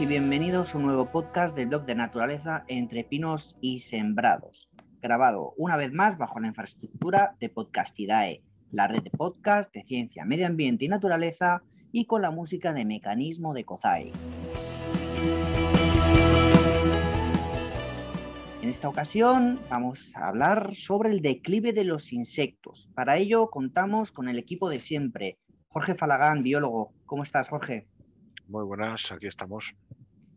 y bienvenidos a un nuevo podcast del blog de naturaleza entre pinos y sembrados, grabado una vez más bajo la infraestructura de Podcastidae, la red de podcast de ciencia, medio ambiente y naturaleza y con la música de Mecanismo de Kozai. En esta ocasión vamos a hablar sobre el declive de los insectos. Para ello contamos con el equipo de siempre. Jorge Falagán, biólogo. ¿Cómo estás, Jorge? Muy buenas, aquí estamos.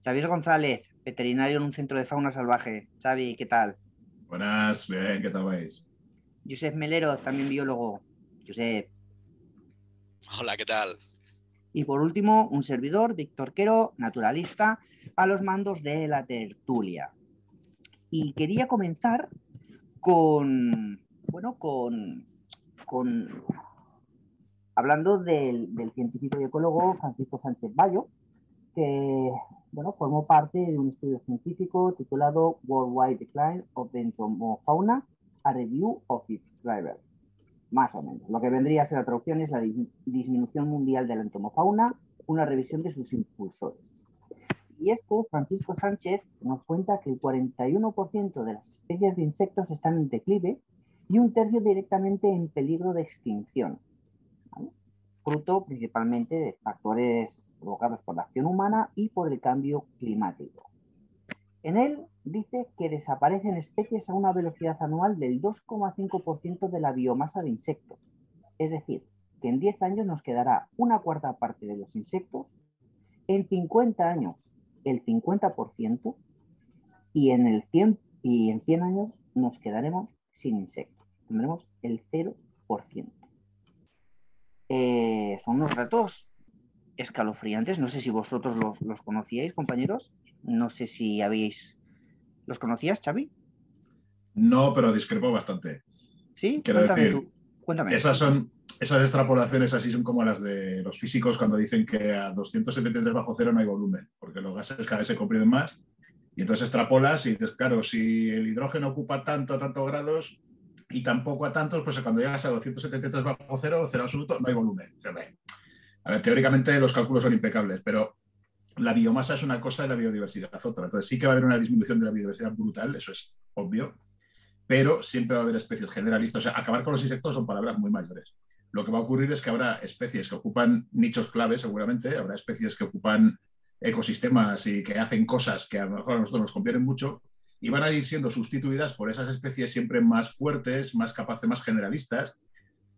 Xavier González, veterinario en un centro de fauna salvaje. Xavi, ¿qué tal? Buenas, bien, ¿qué tal vais? Josep Melero, también biólogo. Josep. Hola, ¿qué tal? Y por último, un servidor, Víctor Quero, naturalista, a los mandos de la tertulia. Y quería comenzar con, bueno, con, con hablando del, científico y ecólogo Francisco Sánchez Bayo, que bueno, formó parte de un estudio científico titulado Worldwide Decline of the Entomofauna, a Review of its Drivers. Más o menos. Lo que vendría a ser la traducción es la disminución mundial de la entomofauna, una revisión de sus impulsores. Y esto, Francisco Sánchez nos cuenta que el 41% de las especies de insectos están en declive y un tercio directamente en peligro de extinción fruto principalmente de factores provocados por la acción humana y por el cambio climático. En él dice que desaparecen especies a una velocidad anual del 2,5% de la biomasa de insectos. Es decir, que en 10 años nos quedará una cuarta parte de los insectos, en 50 años el 50% y en, el 100, y en 100 años nos quedaremos sin insectos. Tendremos el 0%. Eh, son unos datos escalofriantes. No sé si vosotros los, conocíais, compañeros. No sé si habéis. ¿Los conocías, Xavi? No, pero discrepo bastante. Sí, quiero decir. Cuéntame. Esas son. Esas extrapolaciones así son como las de los físicos cuando dicen que a 273 bajo cero no hay volumen, porque los gases cada vez se comprimen más. Y entonces extrapolas y dices, claro, si el hidrógeno ocupa tanto, tanto grados, y tampoco a tantos, pues cuando llegas a 273 bajo cero, cero absoluto, no hay volumen. A ver, teóricamente los cálculos son impecables, pero la biomasa es una cosa y la biodiversidad es otra. Entonces sí que va a haber una disminución de la biodiversidad brutal, eso es obvio, pero siempre va a haber especies generalistas. O sea, acabar con los insectos son palabras muy mayores. Lo que va a ocurrir es que habrá especies que ocupan nichos clave, seguramente, habrá especies que ocupan ecosistemas y que hacen cosas que a lo mejor a nosotros nos convienen mucho, y van a ir siendo sustituidas por esas especies siempre más fuertes, más capaces, más generalistas,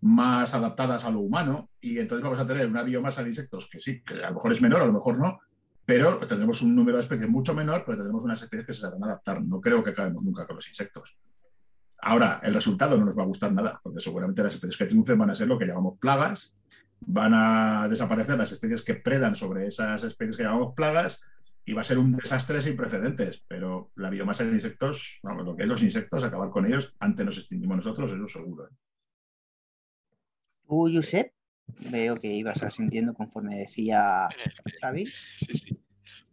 más adaptadas a lo humano, y entonces vamos a tener una biomasa de insectos que sí, que a lo mejor es menor, a lo mejor no, pero tendremos un número de especies mucho menor, pero tendremos unas especies que se sabrán adaptar. No creo que acabemos nunca con los insectos. Ahora, el resultado no nos va a gustar nada, porque seguramente las especies que triunfen van a ser lo que llamamos plagas, van a desaparecer las especies que predan sobre esas especies que llamamos plagas, y va a ser un desastre sin precedentes, pero la biomasa de insectos, vamos, lo que es los insectos, acabar con ellos, antes nos extinguimos nosotros, eso seguro. ¿eh? Tú, Josep, veo que ibas asintiendo conforme decía Xavi. Sí, sí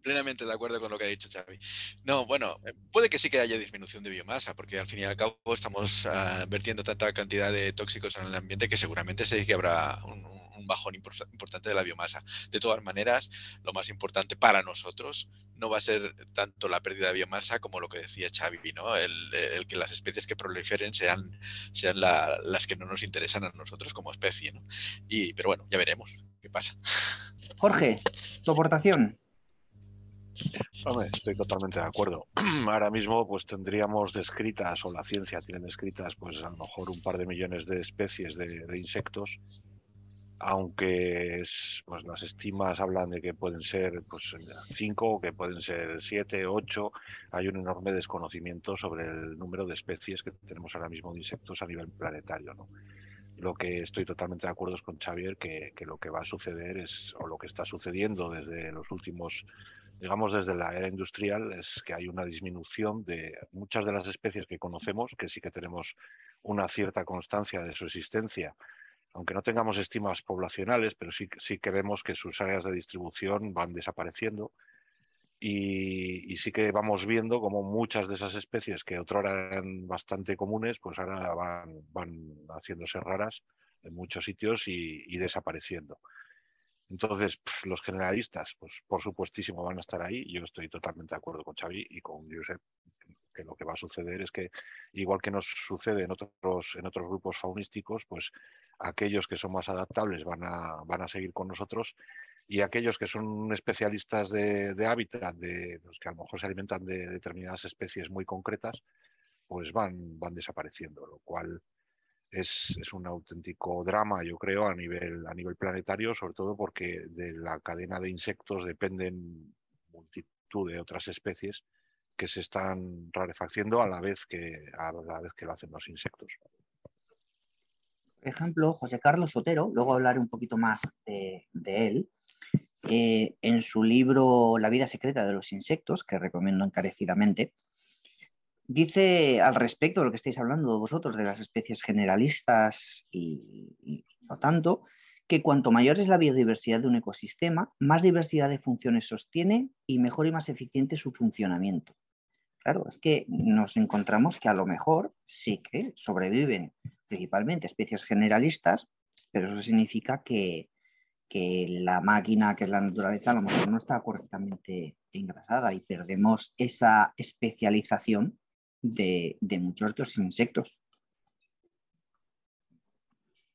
plenamente de acuerdo con lo que ha dicho Xavi. No, bueno, eh, puede que sí que haya disminución de biomasa, porque al fin y al cabo estamos ah, vertiendo tanta cantidad de tóxicos en el ambiente que seguramente sí que habrá un, bajón importante de la biomasa. De todas maneras, lo más importante para nosotros no va a ser tanto la pérdida de biomasa como lo que decía Xavi, ¿no? El, que las especies que proliferen sean, sean las que no nos interesan a nosotros como especie. ¿no? Y, pero bueno, ya veremos qué pasa. Jorge, tu aportación. estoy totalmente de acuerdo. Ahora mismo, pues tendríamos descritas, o la ciencia tiene descritas, pues a lo mejor un par de millones de especies de, de insectos aunque pues las estimas hablan de que pueden ser pues, cinco, que pueden ser siete, ocho, hay un enorme desconocimiento sobre el número de especies que tenemos ahora mismo de insectos a nivel planetario. Lo que estoy totalmente de acuerdo es con Xavier que, que, lo que va a suceder es, o lo que está sucediendo desde los últimos, digamos desde la era industrial, es que hay una disminución de muchas de las especies que conocemos, que sí que tenemos una cierta constancia de su existencia aunque no tengamos estimas poblacionales, pero sí, sí que vemos que sus áreas de distribución van desapareciendo y, sí que vamos viendo como muchas de esas especies que otro eran bastante comunes, pues ahora van, van haciéndose raras en muchos sitios y, desapareciendo. Entonces, los generalistas, pues por supuestísimo van a estar ahí. Yo estoy totalmente de acuerdo con Xavi y con Josep que lo que va a suceder es que, igual que nos sucede en otros, en otros grupos faunísticos, pues aquellos que son más adaptables van a, van a seguir con nosotros y aquellos que son especialistas de, hábitat, de los que a lo mejor se alimentan de determinadas especies muy concretas, pues van, van desapareciendo, lo cual es, es, un auténtico drama, yo creo, a nivel, a nivel planetario, sobre todo porque de la cadena de insectos dependen multitud de otras especies que se están rarefaciendo a la vez que, a la vez que lo hacen los insectos. Por ejemplo, José Carlos Sotero, luego hablaré un poquito más de, él, eh, en su libro La vida secreta de los insectos, que recomiendo encarecidamente, dice al respecto de lo que estáis hablando vosotros, de las especies generalistas y no tanto, que cuanto mayor es la biodiversidad de un ecosistema, más diversidad de funciones sostiene y mejor y más eficiente su funcionamiento. Claro, es que nos encontramos que a lo mejor sí que sobreviven principalmente especies generalistas, pero eso significa que, la máquina, que es la naturaleza, a lo mejor no está correctamente engrasada y perdemos esa especialización de, muchos otros insectos.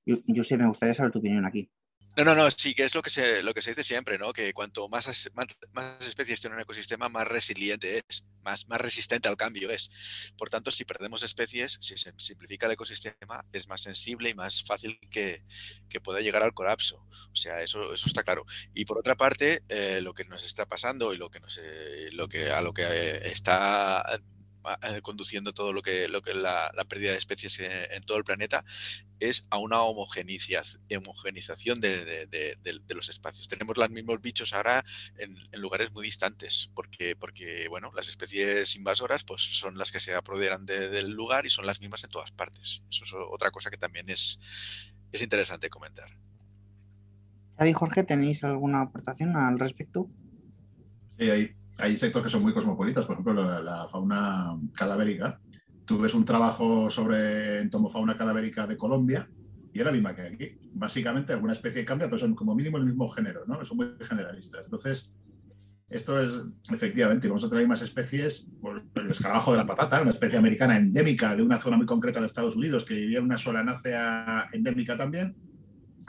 Yo, yo sé, me gustaría saber tu opinión aquí. No, no, no, sí, que es lo que se, lo que se dice siempre, ¿no? Que cuanto más, más, especies tiene un ecosistema, más resiliente es, más, más resistente al cambio es. Por tanto, si perdemos especies, si se simplifica el ecosistema, es más sensible y más fácil que, pueda llegar al colapso. O sea, eso, eso está claro. Y por otra parte, eh, lo que nos está pasando y lo que nos, eh, lo que, a lo que eh, está eh, conduciendo todo lo que, lo que la, la pérdida de especies en, todo el planeta, es a una homogenización de, de, los espacios. Tenemos los mismos bichos ahora en, lugares muy distantes, porque, porque bueno, las especies invasoras pues, son las que se apoderan del lugar y son las mismas en todas partes. Eso es otra cosa que también es, es interesante comentar. Xavi Jorge, ¿tenéis alguna aportación al respecto? Sí, hay hay insectos que son muy cosmopolitas, por ejemplo, la, fauna cadavérica. Tú ves un trabajo sobre entomofauna cadavérica de Colombia y es la misma que aquí. Básicamente alguna especie cambia, pero son como mínimo el mismo género, ¿no? Son muy generalistas. Entonces, esto es, efectivamente, vamos a traer más especies, el escarabajo de la patata, una especie americana endémica de una zona muy concreta de Estados Unidos, que vivía en una solanácea endémica también.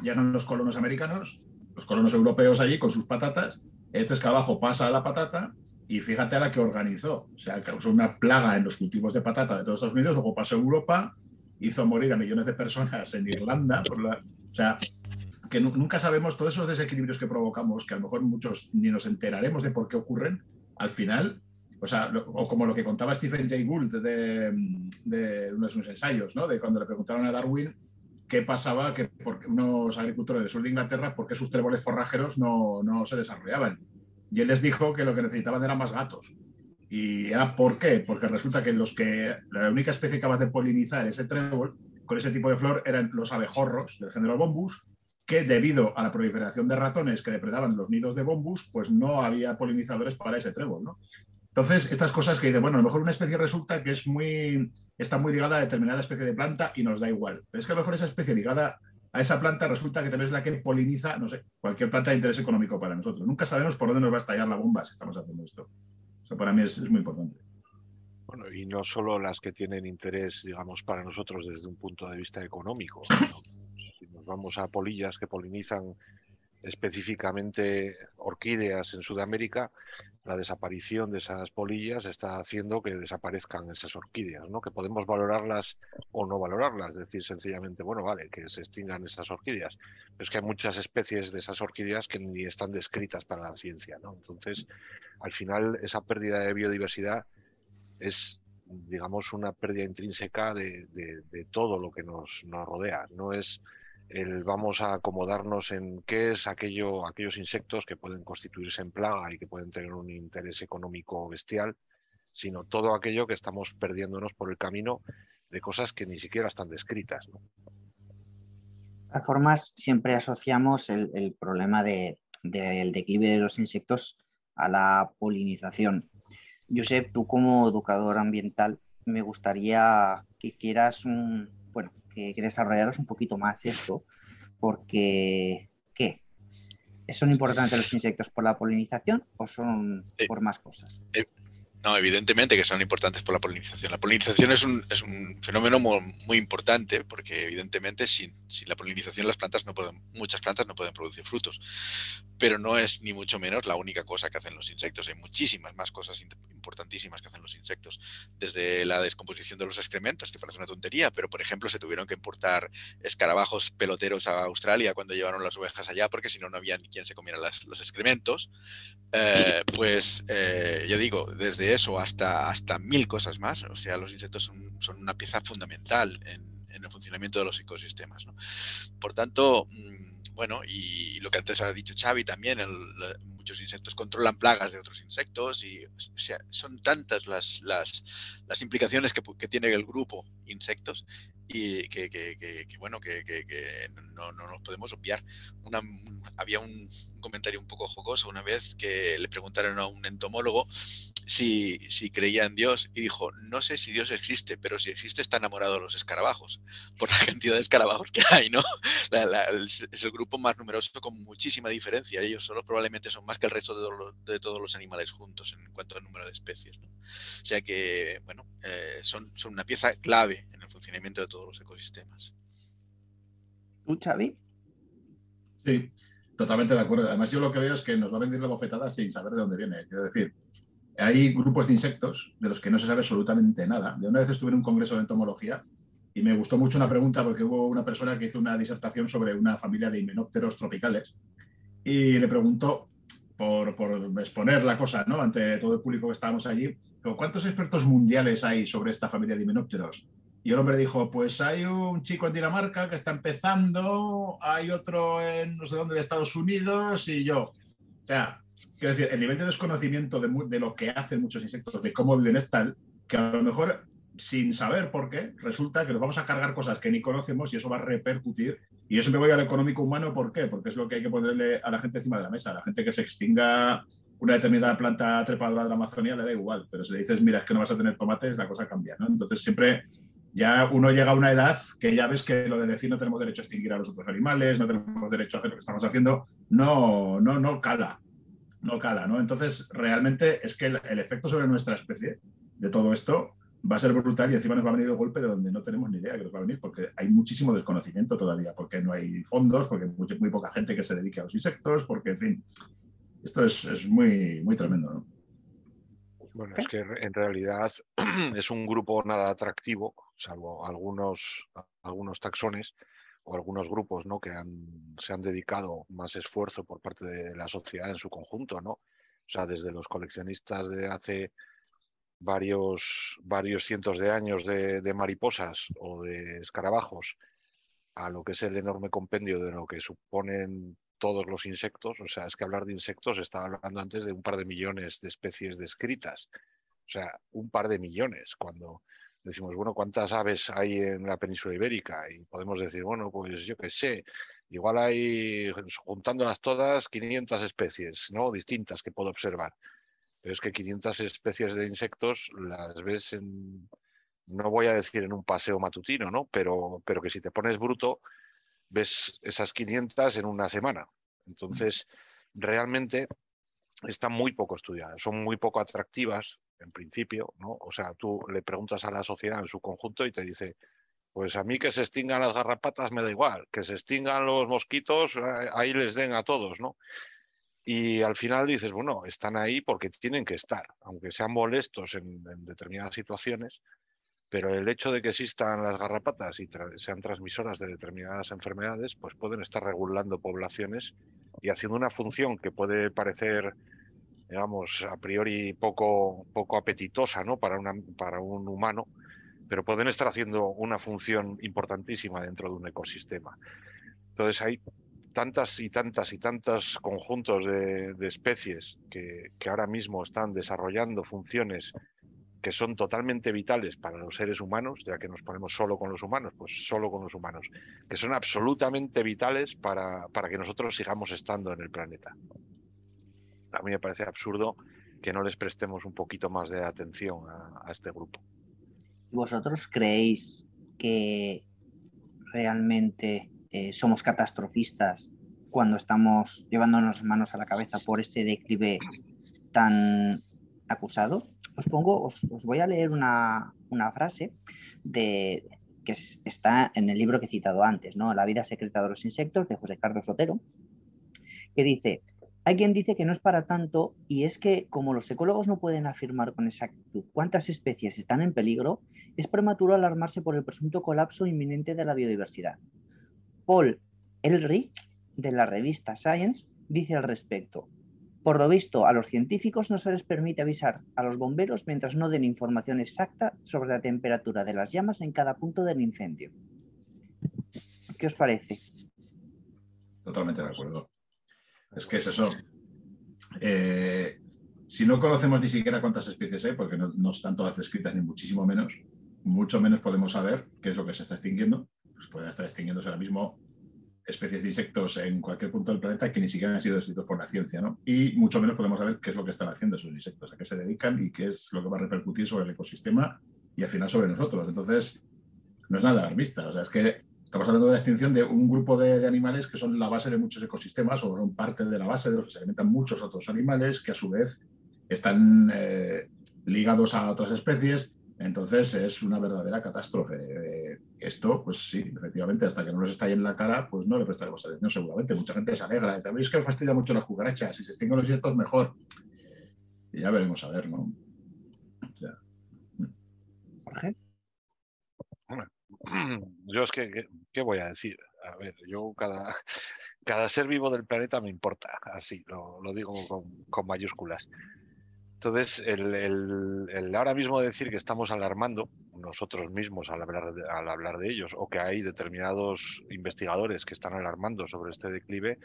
Llegan los colonos americanos, los colonos europeos allí con sus patatas, este escarabajo pasa a la patata y fíjate a la que organizó. O sea, causó una plaga en los cultivos de patata de todos Estados Unidos, luego pasó a Europa, hizo morir a millones de personas en Irlanda. o sea, que nunca sabemos todos esos desequilibrios que provocamos, que a lo mejor muchos ni nos enteraremos de por qué ocurren, al final, o sea, o como lo que contaba Stephen Jay Gould de, de uno de sus ensayos, ¿no? de cuando le preguntaron a Darwin qué pasaba que porque unos agricultores del sur de Inglaterra, por qué sus tréboles forrajeros no, no, se desarrollaban. Y él les dijo que lo que necesitaban eran más gatos. ¿Y era por qué? Porque resulta que los que la única especie capaz de polinizar ese trébol con ese tipo de flor eran los abejorros del género Bombus, que debido a la proliferación de ratones que depredaban los nidos de Bombus, pues no había polinizadores para ese trébol, ¿no? Entonces, estas cosas que dice, bueno, a lo mejor una especie resulta que es muy, está muy ligada a determinada especie de planta y nos da igual. Pero es que a lo mejor esa especie ligada a esa planta resulta que también es la que poliniza, no sé, cualquier planta de interés económico para nosotros. Nunca sabemos por dónde nos va a estallar la bomba si estamos haciendo esto. Eso para mí es, muy importante. Bueno, y no solo las que tienen interés, digamos, para nosotros desde un punto de vista económico. Si nos vamos a polillas que polinizan específicamente orquídeas en Sudamérica, la desaparición de esas polillas está haciendo que desaparezcan esas orquídeas, ¿no? Que podemos valorarlas o no valorarlas, decir, sencillamente, bueno, vale, que se extingan esas orquídeas. Pero es que hay muchas especies de esas orquídeas que ni están descritas para la ciencia, ¿no? Entonces, al final, esa pérdida de biodiversidad es digamos, una pérdida intrínseca de, de todo lo que nos, nos rodea. No es el vamos a acomodarnos en qué es aquello, aquellos insectos que pueden constituirse en plaga y que pueden tener un interés económico bestial, sino todo aquello que estamos perdiéndonos por el camino de cosas que ni siquiera están descritas. De todas formas, siempre asociamos el, problema del declive de los insectos a la polinización. Josep, tú como educador ambiental, me gustaría que hicieras un, que, desarrollaros un poquito más esto, porque ¿qué? ¿Son importantes los insectos por la polinización o son Eh, por más cosas? No, evidentemente que son importantes por la polinización. La polinización es un, es un fenómeno muy, muy importante porque evidentemente sin, sin, la polinización las plantas no pueden, muchas plantas no pueden producir frutos. Pero no es ni mucho menos la única cosa que hacen los insectos. Hay muchísimas más cosas importantísimas que hacen los insectos. Desde la descomposición de los excrementos, que parece una tontería, pero por ejemplo se tuvieron que importar escarabajos peloteros a Australia cuando llevaron las ovejas allá porque si no no había ni quien se comiera las, los excrementos. Eh, pues eh, ya digo, desde eso hasta, hasta mil cosas más. O sea, los insectos son, son una pieza fundamental en, el funcionamiento de los ecosistemas. Por tanto, mmm, bueno, y lo que antes ha dicho Xavi también, muchos insectos controlan plagas de otros insectos y o son tantas las, las, implicaciones que, tiene el grupo insectos que, bueno, que, no, no, nos podemos obviar. Había un, comentario un poco jocoso una vez que le preguntaron a un entomólogo si, creía en Dios y dijo, no sé si Dios existe, pero si existe está enamorado de los escarabajos, por la cantidad de escarabajos que hay, ¿no? Es el grupo más numeroso con muchísima diferencia. Ellos solo probablemente son más que el resto de, todos los animales juntos en cuanto al número de especies. O sea que, bueno, eh, son, son una pieza clave en funcionamiento de todos los ecosistemas. ¿Tú, Xavi? Sí, totalmente de acuerdo. Además, yo lo que veo es que nos va a venir la bofetada sin saber de dónde viene. Quiero decir, hay grupos de insectos de los que no se sabe absolutamente nada. De una vez estuve en un congreso de entomología y me gustó mucho una pregunta porque hubo una persona que hizo una disertación sobre una familia de himenópteros tropicales y le preguntó, por, por exponer la cosa ¿no? ante todo el público que estábamos allí, ¿cuántos expertos mundiales hay sobre esta familia de himenópteros? Y el hombre dijo, pues hay un chico en Dinamarca que está empezando, hay otro en no sé dónde de Estados Unidos y yo. O sea, quiero decir, el nivel de desconocimiento de, lo que hacen muchos insectos, de cómo viven es tal, que a lo mejor sin saber por qué, resulta que nos vamos a cargar cosas que ni conocemos y eso va a repercutir. Y eso me voy al económico humano, ¿por qué? Porque es lo que hay que ponerle a la gente encima de la mesa. A la gente que se extinga una determinada planta trepadora de la Amazonía le da igual, pero si le dices, mira, es que no vas a tener tomates, la cosa cambia, ¿no? Entonces siempre ya uno llega a una edad que ya ves que lo de decir no tenemos derecho a extinguir a los otros animales, no tenemos derecho a hacer lo que estamos haciendo, no, no, no cala, no cala, ¿no? Entonces, realmente es que el, el efecto sobre nuestra especie de todo esto va a ser brutal y encima nos va a venir el golpe de donde no tenemos ni idea que nos va a venir, porque hay muchísimo desconocimiento todavía, porque no hay fondos, porque hay muy, muy poca gente que se dedique a los insectos, porque, en fin, esto es, es muy, muy tremendo, ¿no? Bueno, es que en realidad es un grupo nada atractivo, salvo algunos, algunos taxones o algunos grupos ¿no? que se han dedicado más esfuerzo por parte de la sociedad en su conjunto, ¿no? O sea, desde los coleccionistas de hace varios, varios cientos de años de, de, mariposas o de escarabajos a lo que es el enorme compendio de lo que suponen todos los insectos. O sea, es que hablar de insectos, estaba hablando antes de un par de millones de especies descritas. O sea, un par de millones. Cuando decimos, bueno, ¿cuántas aves hay en la península ibérica? Y podemos decir, bueno, pues yo qué sé, igual hay, juntándolas todas, 500 especies, ¿no? Distintas que puedo observar. Pero es que 500 especies de insectos las ves en, no voy a decir en un paseo matutino, ¿no? Pero, pero que si te pones bruto, ves esas 500 en una semana. Entonces, realmente están muy poco estudiadas, son muy poco atractivas en principio, ¿no? O sea, tú le preguntas a la sociedad en su conjunto y te dice, pues a mí que se extingan las garrapatas me da igual, que se extingan los mosquitos, ahí les den a todos, ¿no? Y al final dices, bueno, están ahí porque tienen que estar, aunque sean molestos en, determinadas situaciones, pero el hecho de que existan las garrapatas y sean transmisoras de determinadas enfermedades, pues pueden estar regulando poblaciones y haciendo una función que puede parecer, digamos, a priori poco, poco apetitosa ¿no? para, una, para un humano, pero pueden estar haciendo una función importantísima dentro de un ecosistema. Entonces hay tantas y tantas y tantos conjuntos de, de especies que, que ahora mismo están desarrollando funciones que son totalmente vitales para los seres humanos, ya que nos ponemos solo con los humanos, pues solo con los humanos, que son absolutamente vitales para, para que nosotros sigamos estando en el planeta. A mí me parece absurdo que no les prestemos un poquito más de atención a, este grupo. ¿Vosotros creéis que realmente eh, somos catastrofistas cuando estamos llevándonos manos a la cabeza por este declive tan acusado, os pongo, os, voy a leer una, frase de, que está en el libro que he citado antes, ¿no? La vida secreta de los insectos, de José Carlos Sotero, que dice, hay quien dice que no es para tanto y es que como los ecólogos no pueden afirmar con exactitud cuántas especies están en peligro, es prematuro alarmarse por el presunto colapso inminente de la biodiversidad. Paul Elrich, de la revista Science, dice al respecto, por lo visto, a los científicos no se les permite avisar a los bomberos mientras no den información exacta sobre la temperatura de las llamas en cada punto del incendio. ¿Qué os parece? Totalmente de acuerdo. Es que es eso. Eh, si no conocemos ni siquiera cuántas especies hay, porque no, están todas descritas ni muchísimo menos, mucho menos podemos saber qué es lo que se está extinguiendo. Pues pueden estar extinguiéndose ahora mismo especies de insectos en cualquier punto del planeta que ni siquiera han sido descritos por la ciencia, ¿no? Y mucho menos podemos saber qué es lo que están haciendo esos insectos, a qué se dedican y qué es lo que va a repercutir sobre el ecosistema y al final sobre nosotros. Entonces, no es nada alarmista, o sea, es que estamos hablando de la extinción de un grupo de, animales que son la base de muchos ecosistemas o son parte de la base de los que se alimentan muchos otros animales que a su vez están eh, ligados a otras especies entonces es una verdadera catástrofe. Eh, esto, pues sí, efectivamente, hasta que no nos esté en la cara, pues no le prestaremos atención seguramente. Mucha gente se alegra. También es que fastidia mucho las cucarachas. Si se extinguen los insectos, mejor. Y ya veremos a ver, ¿no? Jorge. Yo es que, ¿qué voy a decir? A ver, yo cada, cada ser vivo del planeta me importa, así, lo, digo con mayúsculas. Entonces, el, ahora mismo decir que estamos alarmando nosotros mismos al hablar, de, al hablar de ellos, o que hay determinados investigadores que están alarmando sobre este declive,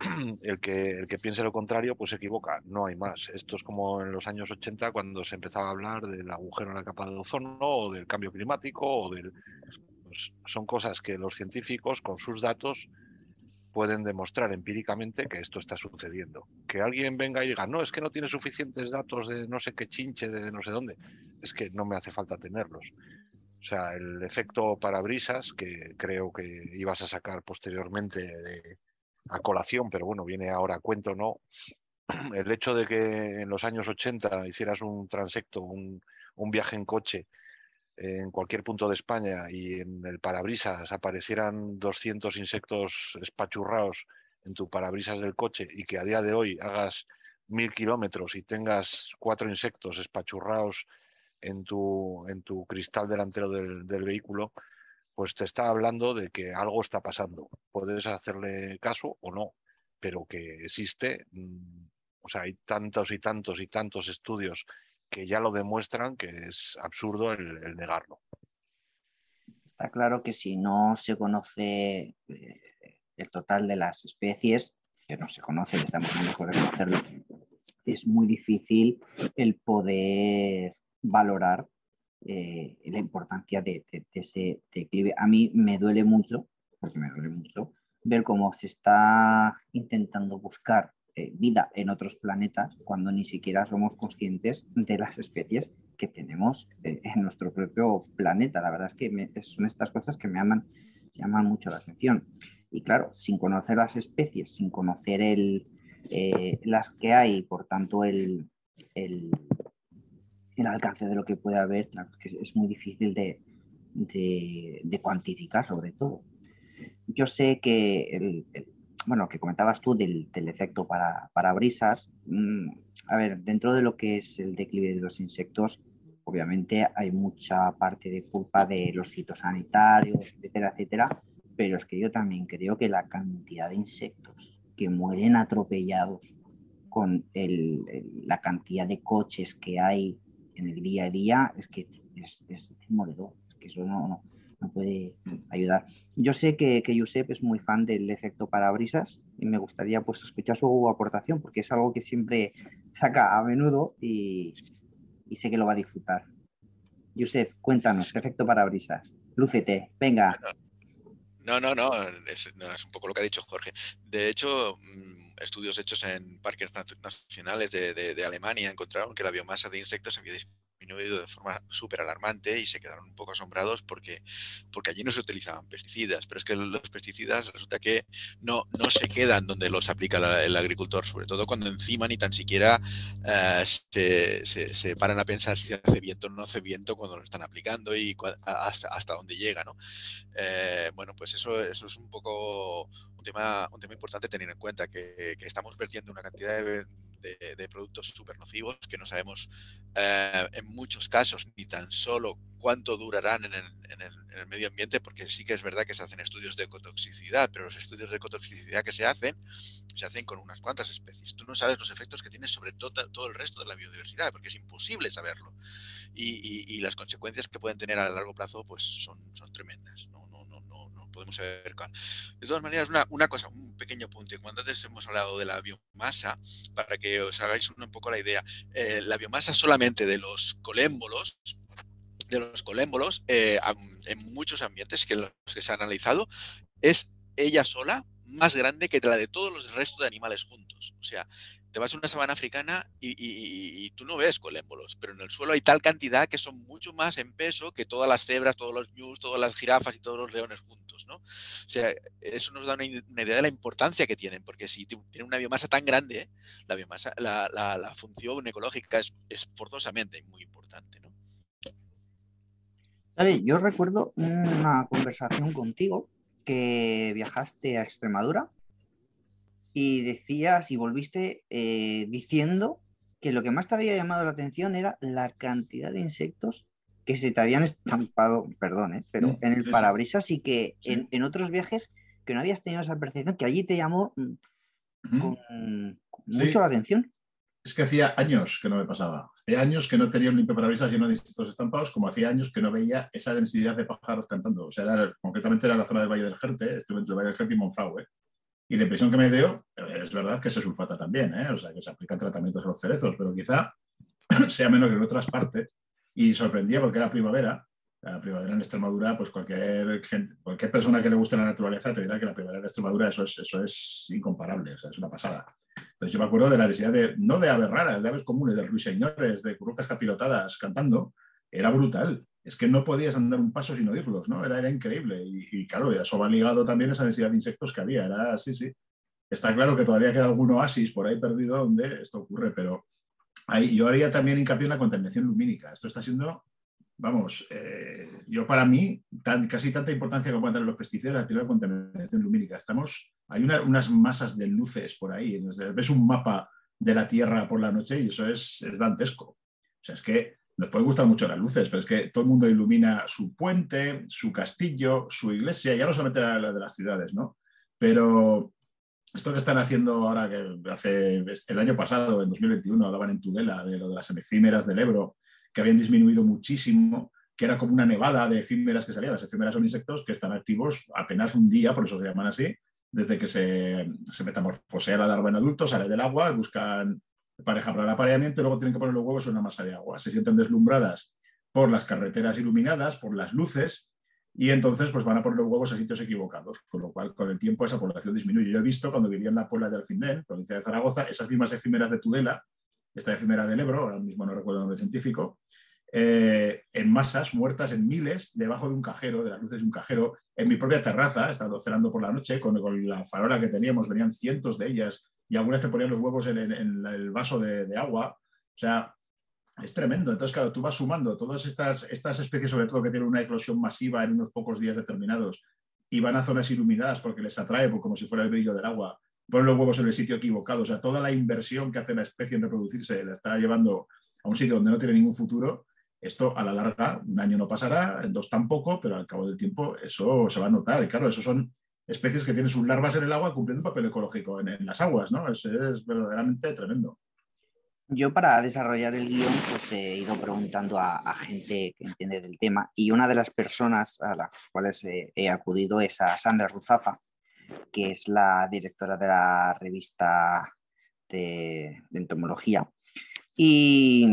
el que, el que piense lo contrario, pues se equivoca, no hay más. Esto es como en los años 80 cuando se empezaba a hablar del agujero en la capa de ozono, o del cambio climático, o del... Pues son cosas que los científicos, con sus datos, pueden demostrar empíricamente que esto está sucediendo. Que alguien venga y diga, no, es que no tiene suficientes datos de no sé qué chinche, de no sé dónde, es que no me hace falta tenerlos. O sea, el efecto parabrisas, que creo que ibas a sacar posteriormente de, a colación, pero bueno, viene ahora a cuento, ¿no? El hecho de que en los años 80 hicieras un transecto, un, un viaje en coche, en cualquier punto de España y en el parabrisas aparecieran 200 insectos espachurrados en tu parabrisas del coche y que a día de hoy hagas mil kilómetros y tengas cuatro insectos espachurrados en tu, en tu cristal delantero del, del vehículo, pues te está hablando de que algo está pasando. Puedes hacerle caso o no, pero que existe. Mm, o sea, hay tantos y tantos y tantos estudios que ya lo demuestran que es absurdo el, negarlo. Está claro que si no se conoce eh, el total de las especies, que no se conoce, estamos mejor conocerlo, es muy difícil el poder valorar eh, la importancia de, ese declive. A mí me duele mucho, porque me duele mucho, ver cómo se está intentando buscar eh, vida en otros planetas cuando ni siquiera somos conscientes de las especies que tenemos eh, en nuestro propio planeta. La verdad es que son estas cosas que me llaman, llaman mucho la atención. Y claro, sin conocer las especies, sin conocer el, las que hay, por tanto el, alcance de lo que puede haber, que es muy difícil de, de, cuantificar sobre todo. Yo sé que el, bueno, que comentabas tú del, efecto para, para brisas, mm, a ver, dentro de lo que es el declive de los insectos, obviamente hay mucha parte de culpa de los fitosanitarios, etcétera, etcétera, pero es que yo también creo que la cantidad de insectos que mueren atropellados con la cantidad de coches que hay en el día a día es que es, es es que eso no, me puede ayudar. Yo sé que, que Josep es muy fan del efecto parabrisas y me gustaría pues escuchar su aportación porque es algo que siempre saca a menudo y, sé que lo va a disfrutar. Josep, cuéntanos, efecto parabrisas. Lúcete, venga. No, no, no, es, un poco lo que ha dicho Jorge. De hecho, mm, estudios hechos en parques nacionales de, de Alemania encontraron que la biomasa de insectos había disminuido de forma súper alarmante y se quedaron un poco asombrados porque, porque allí no se utilizaban pesticidas, pero es que los pesticidas resulta que no, no se quedan donde los aplica el agricultor, sobre todo cuando encima ni tan siquiera eh, se, se, paran a pensar si hace viento o no hace viento cuando lo están aplicando y hasta, hasta dónde llega. ¿no? Eh, bueno, pues eso, eso es un poco un tema, un tema importante tener en cuenta, que, que estamos vertiendo una cantidad de de, productos súper nocivos que no sabemos eh, en muchos casos ni tan solo cuánto durarán en el, medio ambiente, porque sí que es verdad que se hacen estudios de ecotoxicidad, pero los estudios de ecotoxicidad que se hacen, se hacen con unas cuantas especies. Tú no sabes los efectos que tiene sobre todo, todo el resto de la biodiversidad, porque es imposible saberlo. Y, las consecuencias que pueden tener a largo plazo pues son, son tremendas. ¿no? Podemos. De todas maneras, una, cosa, un pequeño punto. Cuando antes hemos hablado de la biomasa, para que os hagáis un poco la idea, eh, la biomasa solamente de los colémbolos, de los colémbolos, eh, en muchos ambientes que los que se han analizado, es ella sola más grande que la de todos los restos de animales juntos. O sea, te vas a una sabana africana y, tú no ves colémbolos, pero en el suelo hay tal cantidad que son mucho más en peso que todas las cebras, todos los ñus, todas las jirafas y todos los leones juntos, ¿no? O sea, eso nos da una, idea de la importancia que tienen, porque si tienen una biomasa tan grande, la biomasa, la, función ecológica es, forzosamente muy importante, ¿no? Yo recuerdo una conversación contigo que viajaste a Extremadura y decías y volviste eh, diciendo que lo que más te había llamado la atención era la cantidad de insectos que se te habían estampado, perdón, ¿eh? pero en el parabrisas y que en, otros viajes que no habías tenido esa percepción, que allí te llamó mm, mucho la atención. Es que hacía años que no me pasaba. Hacía años que no tenía un limpio parabrisas lleno de insectos estampados, como hacía años que no veía esa densidad de pájaros cantando. O sea, concretamente era la zona del Valle del Jerte, estuve entre el Valle del Jerte y Monfragüe. Y la impresión que me dio, es verdad que se sulfata también, ¿eh? o sea, que se aplican tratamientos a los cerezos, pero quizá sea menos que en otras partes. Y sorprendía porque era primavera. La primavera en Extremadura, pues cualquier, cualquier persona que le guste la naturaleza te dirá que la primavera en Extremadura eso es, eso es incomparable, o sea, es una pasada. Entonces yo me acuerdo de la necesidad de, no de aves raras, de aves comunes, de ruiseñores, de currucas capirotadas cantando, era brutal es que no podías andar un paso sin oírlos, ¿no? Era, era increíble. Y, claro, eso va ligado también a esa densidad de insectos que había. Era sí, sí. Está claro que todavía queda algún oasis por ahí perdido donde esto ocurre, pero yo haría también hincapié en la contaminación lumínica. Esto está siendo, vamos, eh, yo para mí, casi tanta importancia como tener los pesticidas, tiene la contaminación lumínica. Estamos, hay unas masas de luces por ahí. Ves un mapa de la Tierra por la noche y eso es, es dantesco. O sea, es que nos puede gustar mucho las luces, pero es que todo el mundo ilumina su puente, su castillo, su iglesia, ya no solamente la de las ciudades, ¿no? Pero esto que están haciendo ahora, que hace el año pasado, en 2021, hablaban en Tudela de lo de las efímeras del Ebro, que habían disminuido muchísimo, que era como una nevada de efímeras que salían. Las efímeras son insectos que están activos apenas un día, por eso se llaman así, desde que se, se metamorfosea la larva en adulto, sale del agua, buscan pareja para el apareamiento y luego tienen que poner los huevos en una masa de agua. Se sienten deslumbradas por las carreteras iluminadas, por las luces, y entonces pues van a poner los huevos a sitios equivocados, con lo cual con el tiempo esa población disminuye. Yo he visto cuando vivía en la Puebla de Alfindén, provincia de Zaragoza, esas mismas efímeras de Tudela, esta efímera del Ebro, ahora mismo no recuerdo el nombre científico, eh, en masas muertas en miles debajo de un cajero, de las luces de un cajero, en mi propia terraza, estando cenando por la noche, con, con la farola que teníamos, venían cientos de ellas y algunas te ponían los huevos en, el vaso de, agua. O sea, es tremendo. Entonces, claro, tú vas sumando todas estas, estas especies, sobre todo que tienen una eclosión masiva en unos pocos días determinados, y van a zonas iluminadas porque les atrae pues, como si fuera el brillo del agua, ponen los huevos en el sitio equivocado. O sea, toda la inversión que hace la especie en reproducirse la está llevando a un sitio donde no tiene ningún futuro. Esto a la larga, un año no pasará, en dos tampoco, pero al cabo del tiempo eso se va a notar. Y claro, eso son especies que tienen sus larvas en el agua cumpliendo un papel ecológico en, las aguas, ¿no? Es, verdaderamente tremendo. Yo para desarrollar el guion pues he ido preguntando a, gente que entiende del tema y una de las personas a las cuales he, acudido es a Sandra Ruzafa, que es la directora de la revista de, entomología. Y,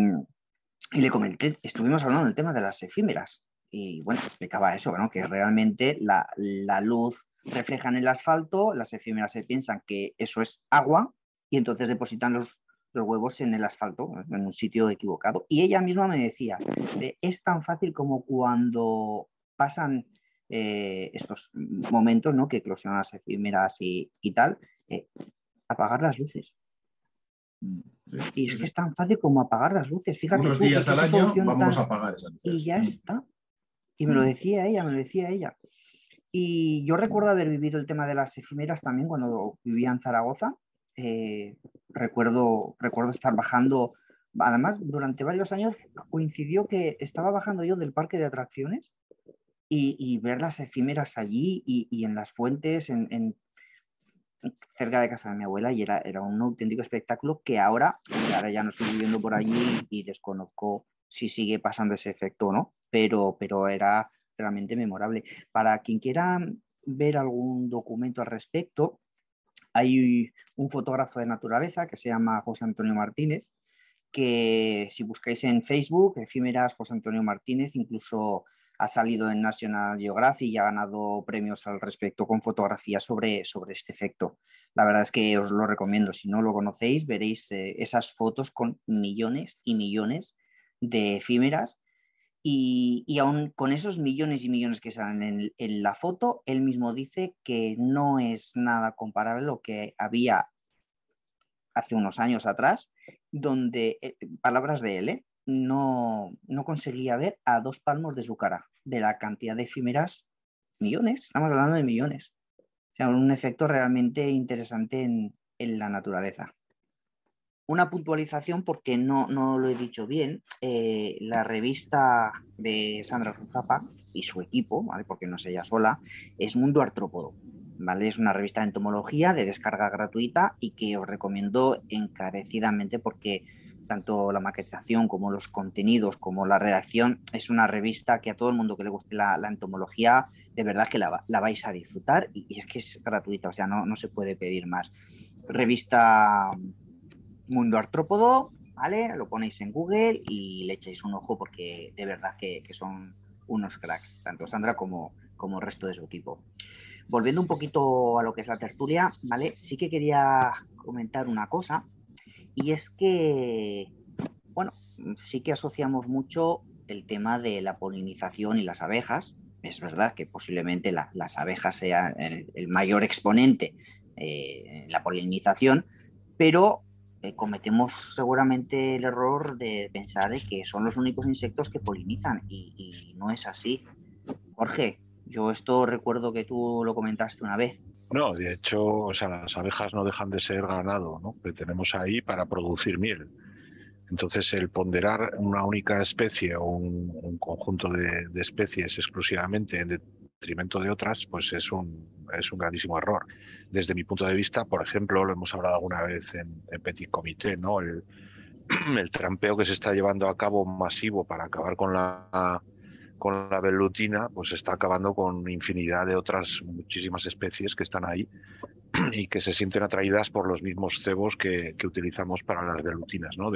le comenté, estuvimos hablando del tema de las efímeras y bueno, explicaba eso, ¿no? que realmente la luz reflejan el asfalto, las efímeras se piensan que eso es agua y entonces depositan los, los huevos en el asfalto, en un sitio equivocado. Y ella misma me decía, es tan fácil como cuando pasan eh, estos momentos, ¿no? Que eclosionan las efímeras y, tal, eh, apagar las luces. Y es que es tan fácil como apagar las luces. Fíjate Unos días al año vamos a apagar esas luces. Y ya mm. está. Y me lo mm. decía ella, me lo decía ella. Y yo recuerdo haber vivido el tema de las efímeras también cuando vivía en Zaragoza. Eh, recuerdo, recuerdo estar bajando, además durante varios años coincidió que estaba bajando yo del parque de atracciones y, ver las efímeras allí y, en las fuentes, en, cerca de casa de mi abuela, y era, era un auténtico espectáculo que ahora, ahora ya no estoy viviendo por allí y desconozco si sigue pasando ese efecto o no, pero, pero era realmente memorable. Para quien quiera ver algún documento al respecto, hay un fotógrafo de naturaleza que se llama José Antonio Martínez, que si buscáis en Facebook, efímeras José Antonio Martínez, incluso ha salido en National Geographic y ha ganado premios al respecto con fotografías sobre, sobre este efecto. La verdad es que os lo recomiendo. Si no lo conocéis, veréis eh, esas fotos con millones y millones de efímeras y, y aún con esos millones y millones que salen en, la foto, él mismo dice que no es nada comparable a lo que había hace unos años atrás, donde, eh, palabras de él, ¿eh? no, no conseguía ver a dos palmos de su cara, de la cantidad de efímeras, millones, estamos hablando de millones. O sea, un efecto realmente interesante en, en la naturaleza una puntualización porque no, no lo he dicho bien. Eh, la revista de Sandra Ruzapa y su equipo, ¿vale? porque no es ella sola, es Mundo Artrópodo. ¿vale? Es una revista de entomología de descarga gratuita y que os recomiendo encarecidamente porque tanto la maquetación como los contenidos como la redacción es una revista que a todo el mundo que le guste la, entomología de verdad que la, vais a disfrutar y, y, es que es gratuita, o sea, no, no se puede pedir más. Revista Mundo Artrópodo, ¿vale? Lo ponéis en Google y le echáis un ojo porque de verdad que, son unos cracks, tanto Sandra como, como el resto de su equipo. Volviendo un poquito a lo que es la tertulia, ¿vale? Sí que quería comentar una cosa y es que, bueno, sí que asociamos mucho el tema de la polinización y las abejas. Es verdad que posiblemente las abejas sean el, mayor exponente eh, en la polinización, pero eh, cometemos seguramente el error de pensar de que son los únicos insectos que polinizan y, no es así. Jorge, yo esto recuerdo que tú lo comentaste una vez. No, de hecho, o sea, las abejas no dejan de ser ganado, ¿no? Que tenemos ahí para producir miel. Entonces, el ponderar una única especie o un, conjunto de, especies exclusivamente en detrimento de otras, pues es un, es un grandísimo error. Desde mi punto de vista, por ejemplo, lo hemos hablado alguna vez en, Petit Comité, ¿no? El, trampeo que se está llevando a cabo masivo para acabar con la con la velutina, pues está acabando con infinidad de otras muchísimas especies que están ahí y que se sienten atraídas por los mismos cebos que, que utilizamos para las velutinas, ¿no?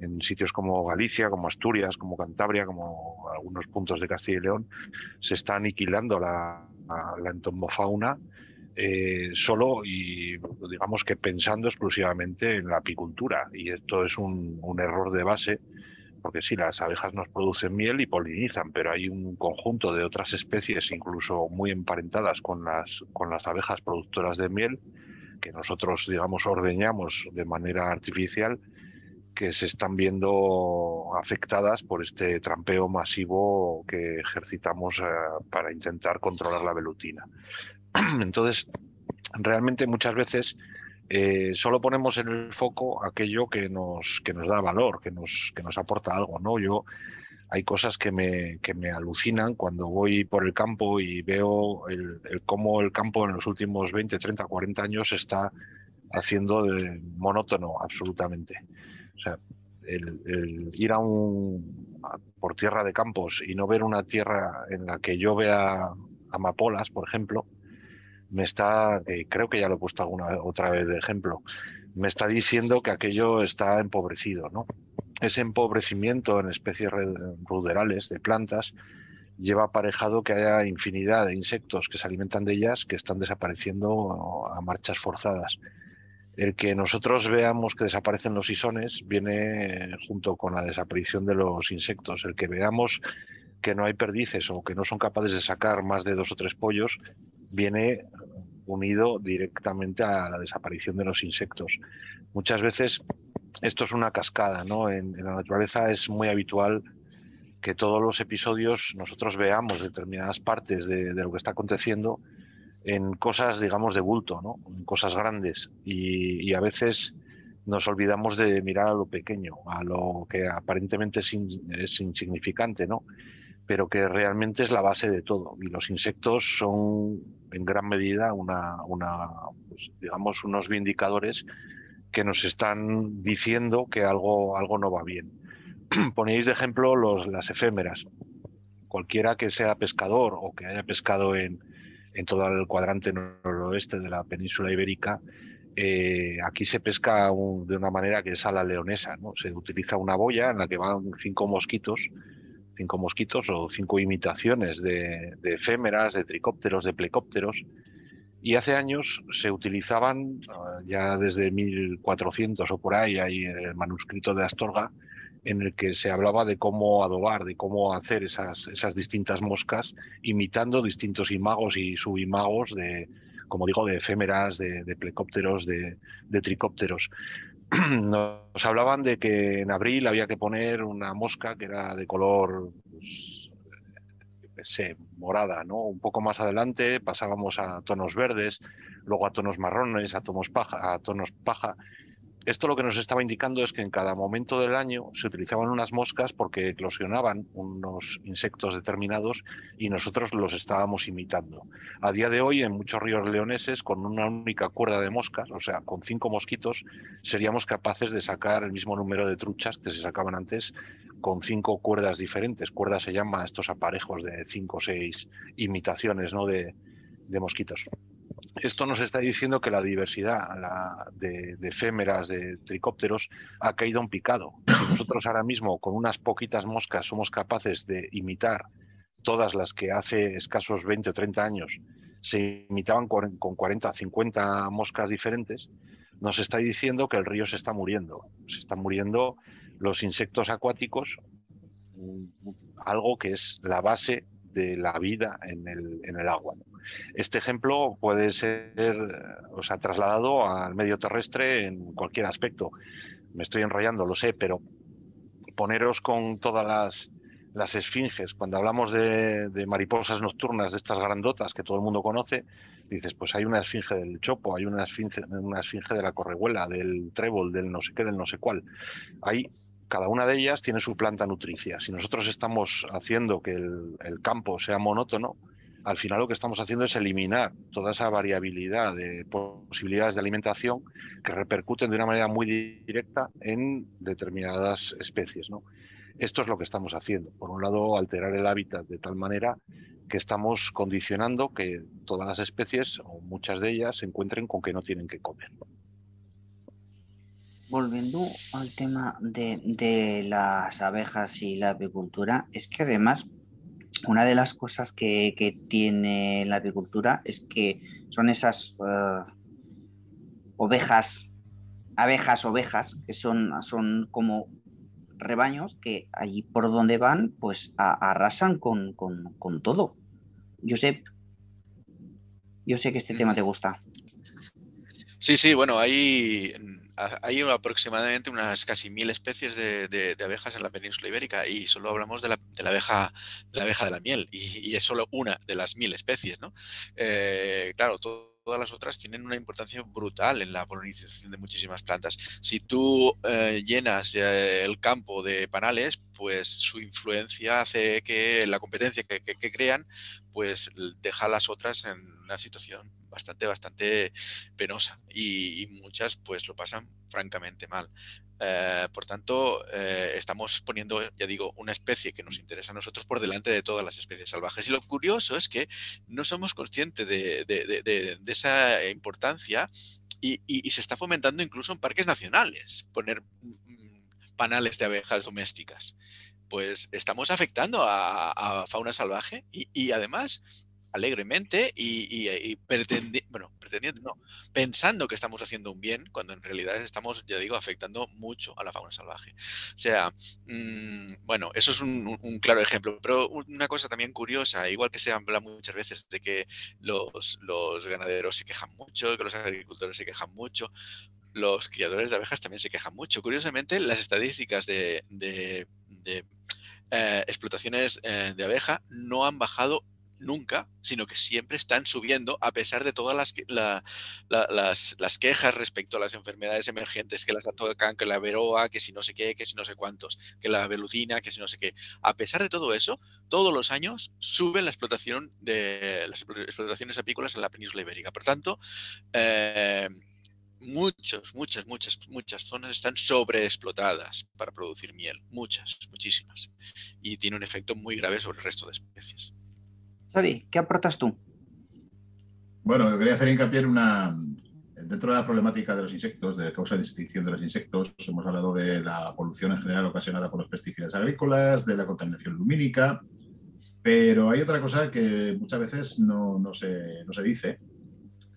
En sitios como Galicia, como Asturias, como Cantabria, como algunos puntos de Castilla y León, se está aniquilando la, entomofauna eh, solo y digamos que pensando exclusivamente en la apicultura. Y esto es un, error de base, porque sí, las abejas nos producen miel y polinizan, pero hay un conjunto de otras especies, incluso muy emparentadas con las, con las abejas productoras de miel, que nosotros, digamos, ordeñamos de manera artificial que se están viendo afectadas por este trampeo masivo que ejercitamos eh, para intentar controlar la velutina. Entonces, realmente muchas veces eh, solo ponemos en el foco aquello que nos, que nos da valor, que nos, que nos aporta algo. ¿no? Yo hay cosas que me, que me alucinan cuando voy por el campo y veo el, cómo el campo en los últimos 20, 30, 40 años está haciendo de monótono absolutamente. O sea, el, ir a un por tierra de campos y no ver una tierra en la que yo vea amapolas, por ejemplo, me está, creo que ya lo he puesto alguna otra vez de ejemplo, me está diciendo que aquello está empobrecido, ¿no? Ese empobrecimiento en especies ruderales de plantas lleva aparejado que haya infinidad de insectos que se alimentan de ellas que están desapareciendo a marchas forzadas. El que nosotros veamos que desaparecen los isones viene junto con la desaparición de los insectos. El que veamos que no hay perdices o que no son capaces de sacar más de dos o tres pollos viene unido directamente a la desaparición de los insectos. Muchas veces esto es una cascada, ¿no? En, la naturaleza es muy habitual que todos los episodios nosotros veamos determinadas partes de, lo que está aconteciendo en cosas, digamos, de bulto, ¿no? En cosas grandes. Y, a veces nos olvidamos de mirar a lo pequeño, a lo que aparentemente es, insignificante, ¿no? pero que realmente es la base de todo. Y los insectos son en gran medida una, pues, digamos, unos vindicadores que nos están diciendo que algo, algo no va bien. Ponéis de ejemplo los, las efémeras. Cualquiera que sea pescador o que haya pescado en, en todo el cuadrante noroeste de la península ibérica, eh, aquí se pesca de una manera que es a la leonesa. ¿no? Se utiliza una boya en la que van cinco mosquitos cinco mosquitos o cinco imitaciones de, efémeras, de tricópteros, de plecópteros. Y hace años se utilizaban, ah, ya desde 1400 o por ahí, hay el manuscrito de Astorga, en el que se hablaba de cómo adobar, de cómo hacer esas, esas distintas moscas, imitando distintos imagos y subimagos de, como digo, de efémeras, de, de plecópteros, de, de tricópteros. nos hablaban de que en abril había que poner una mosca que era de color, pues, morada, ¿no? Un poco más adelante pasábamos a tonos verdes, luego a tonos marrones, a tonos paja, a tonos paja esto lo que nos estaba indicando es que en cada momento del año se utilizaban unas moscas porque eclosionaban unos insectos determinados y nosotros los estábamos imitando. A día de hoy, en muchos ríos leoneses, con una única cuerda de moscas, o sea, con cinco mosquitos, seríamos capaces de sacar el mismo número de truchas que se sacaban antes con cinco cuerdas diferentes. Cuerdas se llama estos aparejos de cinco o seis imitaciones ¿no? de mosquitos esto nos está diciendo que la diversidad de, efémeras, de tricópteros, ha caído en picado. Si nosotros ahora mismo con unas poquitas moscas somos capaces de imitar todas las que hace escasos 20 o 30 años se imitaban con 40 o 50 moscas diferentes, nos está diciendo que el río se está muriendo. Se están muriendo los insectos acuáticos, algo que es la base de la vida en el, agua. Este ejemplo puede ser o sea, trasladado al medio terrestre en cualquier aspecto. Me estoy enrollando, lo sé, pero poneros con todas las, las esfinges, cuando hablamos de, mariposas nocturnas, de estas grandotas que todo el mundo conoce, dices, pues hay una esfinge del chopo, hay una esfinge, una esfinge de la correhuela, del trébol, del no sé qué, del no sé cuál. Hay cada una de ellas tiene su planta nutricia. Si nosotros estamos haciendo que el, campo sea monótono, al final lo que estamos haciendo es eliminar toda esa variabilidad de posibilidades de alimentación que repercuten de una manera muy directa en determinadas especies. Esto es lo que estamos haciendo. Por un lado, alterar el hábitat de tal manera que estamos condicionando que todas las especies, o muchas de ellas, se encuentren con que no tienen que comer volviendo al tema de, las abejas y la apicultura, es que además una de las cosas que, tiene la apicultura es que son esas eh, ovejas, abejas, ovejas, que son, son como rebaños que allí por donde van, pues arrasan con, todo. Yo sé, yo sé que este tema te gusta. Sí, sí, bueno, hay hay aproximadamente unas casi mil especies de, abejas en la península ibérica y solo hablamos de la, abeja, de la abeja de la miel y, es solo una de las mil especies, ¿no? Eh, claro, todas las otras tienen una importancia brutal en la polinización de muchísimas plantas. Si tú eh, llenas eh, el campo de panales, pues su influencia hace que la competencia que, que crean, pues deja a las otras en una situación bastante, bastante penosa y, muchas pues lo pasan francamente mal. Eh, por tanto, eh, estamos poniendo, ya digo, una especie que nos interesa a nosotros por delante de todas las especies salvajes. Y lo curioso es que no somos conscientes de, esa importancia y, se está fomentando incluso en parques nacionales poner mm, panales de abejas domésticas. Pues estamos afectando a, fauna salvaje y, y además alegremente y, bueno, pretendiendo, no, pensando que estamos haciendo un bien, cuando en realidad estamos, ya digo, afectando mucho a la fauna salvaje. O sea, mm, bueno, eso es un, claro ejemplo, pero una cosa también curiosa, igual que se habla muchas veces de que los, ganaderos se quejan mucho, que los agricultores se quejan mucho, los criadores de abejas también se quejan mucho. Curiosamente, las estadísticas de, eh, explotaciones eh, de abeja no han bajado nunca, sino que siempre están subiendo a pesar de todas las, las, quejas respecto a las enfermedades emergentes que las tocan, que la veroa, que si no sé qué, que si no sé cuántos, que la velutina, que si no sé qué. A pesar de todo eso, todos los años suben la explotación de las explotaciones apícolas en la península ibérica. Por tanto, eh, muchos, muchas, muchas, muchas zonas están sobreexplotadas para producir miel. Muchas, muchísimas. Y tiene un efecto muy grave sobre el resto de especies. Xavi, ¿qué aportas tú? Bueno, quería hacer hincapié en una. Dentro de la problemática de los insectos, de causa de extinción de los insectos, hemos hablado de la polución en general ocasionada por los pesticidas agrícolas, de la contaminación lumínica, pero hay otra cosa que muchas veces no, no, se, no se dice,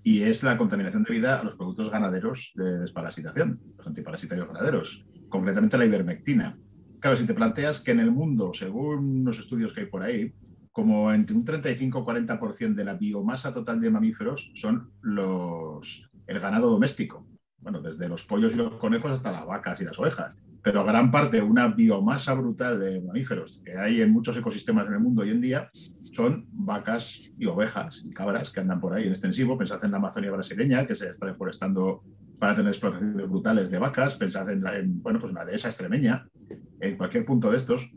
y es la contaminación debida a los productos ganaderos de desparasitación, los antiparasitarios ganaderos, concretamente la ivermectina. Claro, si te planteas que en el mundo, según los estudios que hay por ahí, como entre un 35 o 40% de la biomasa total de mamíferos son los, el ganado doméstico. Bueno, desde los pollos y los conejos hasta las vacas y las ovejas. Pero gran parte, una biomasa brutal de mamíferos que hay en muchos ecosistemas en el mundo hoy en día, son vacas y ovejas y cabras que andan por ahí en extensivo. Pensad en la Amazonia brasileña, que se está deforestando para tener explotaciones brutales de vacas. Pensad en, la, bueno, pues la dehesa extremeña, en cualquier punto de estos.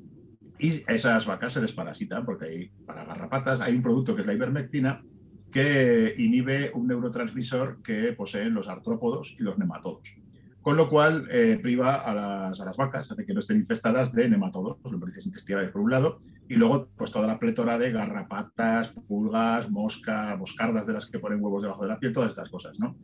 Y esas vacas se desparasitan porque hay, para garrapatas hay un producto que es la ivermectina que inhibe un neurotransmisor que poseen los artrópodos y los nematodos con lo cual eh, priva a las, a las, vacas, hace que no estén infestadas de nematodos, lombrices intestinales por un lado, y luego pues toda la plétora de garrapatas, pulgas, moscas, moscardas de las que ponen huevos debajo de la piel, todas estas cosas, ¿no?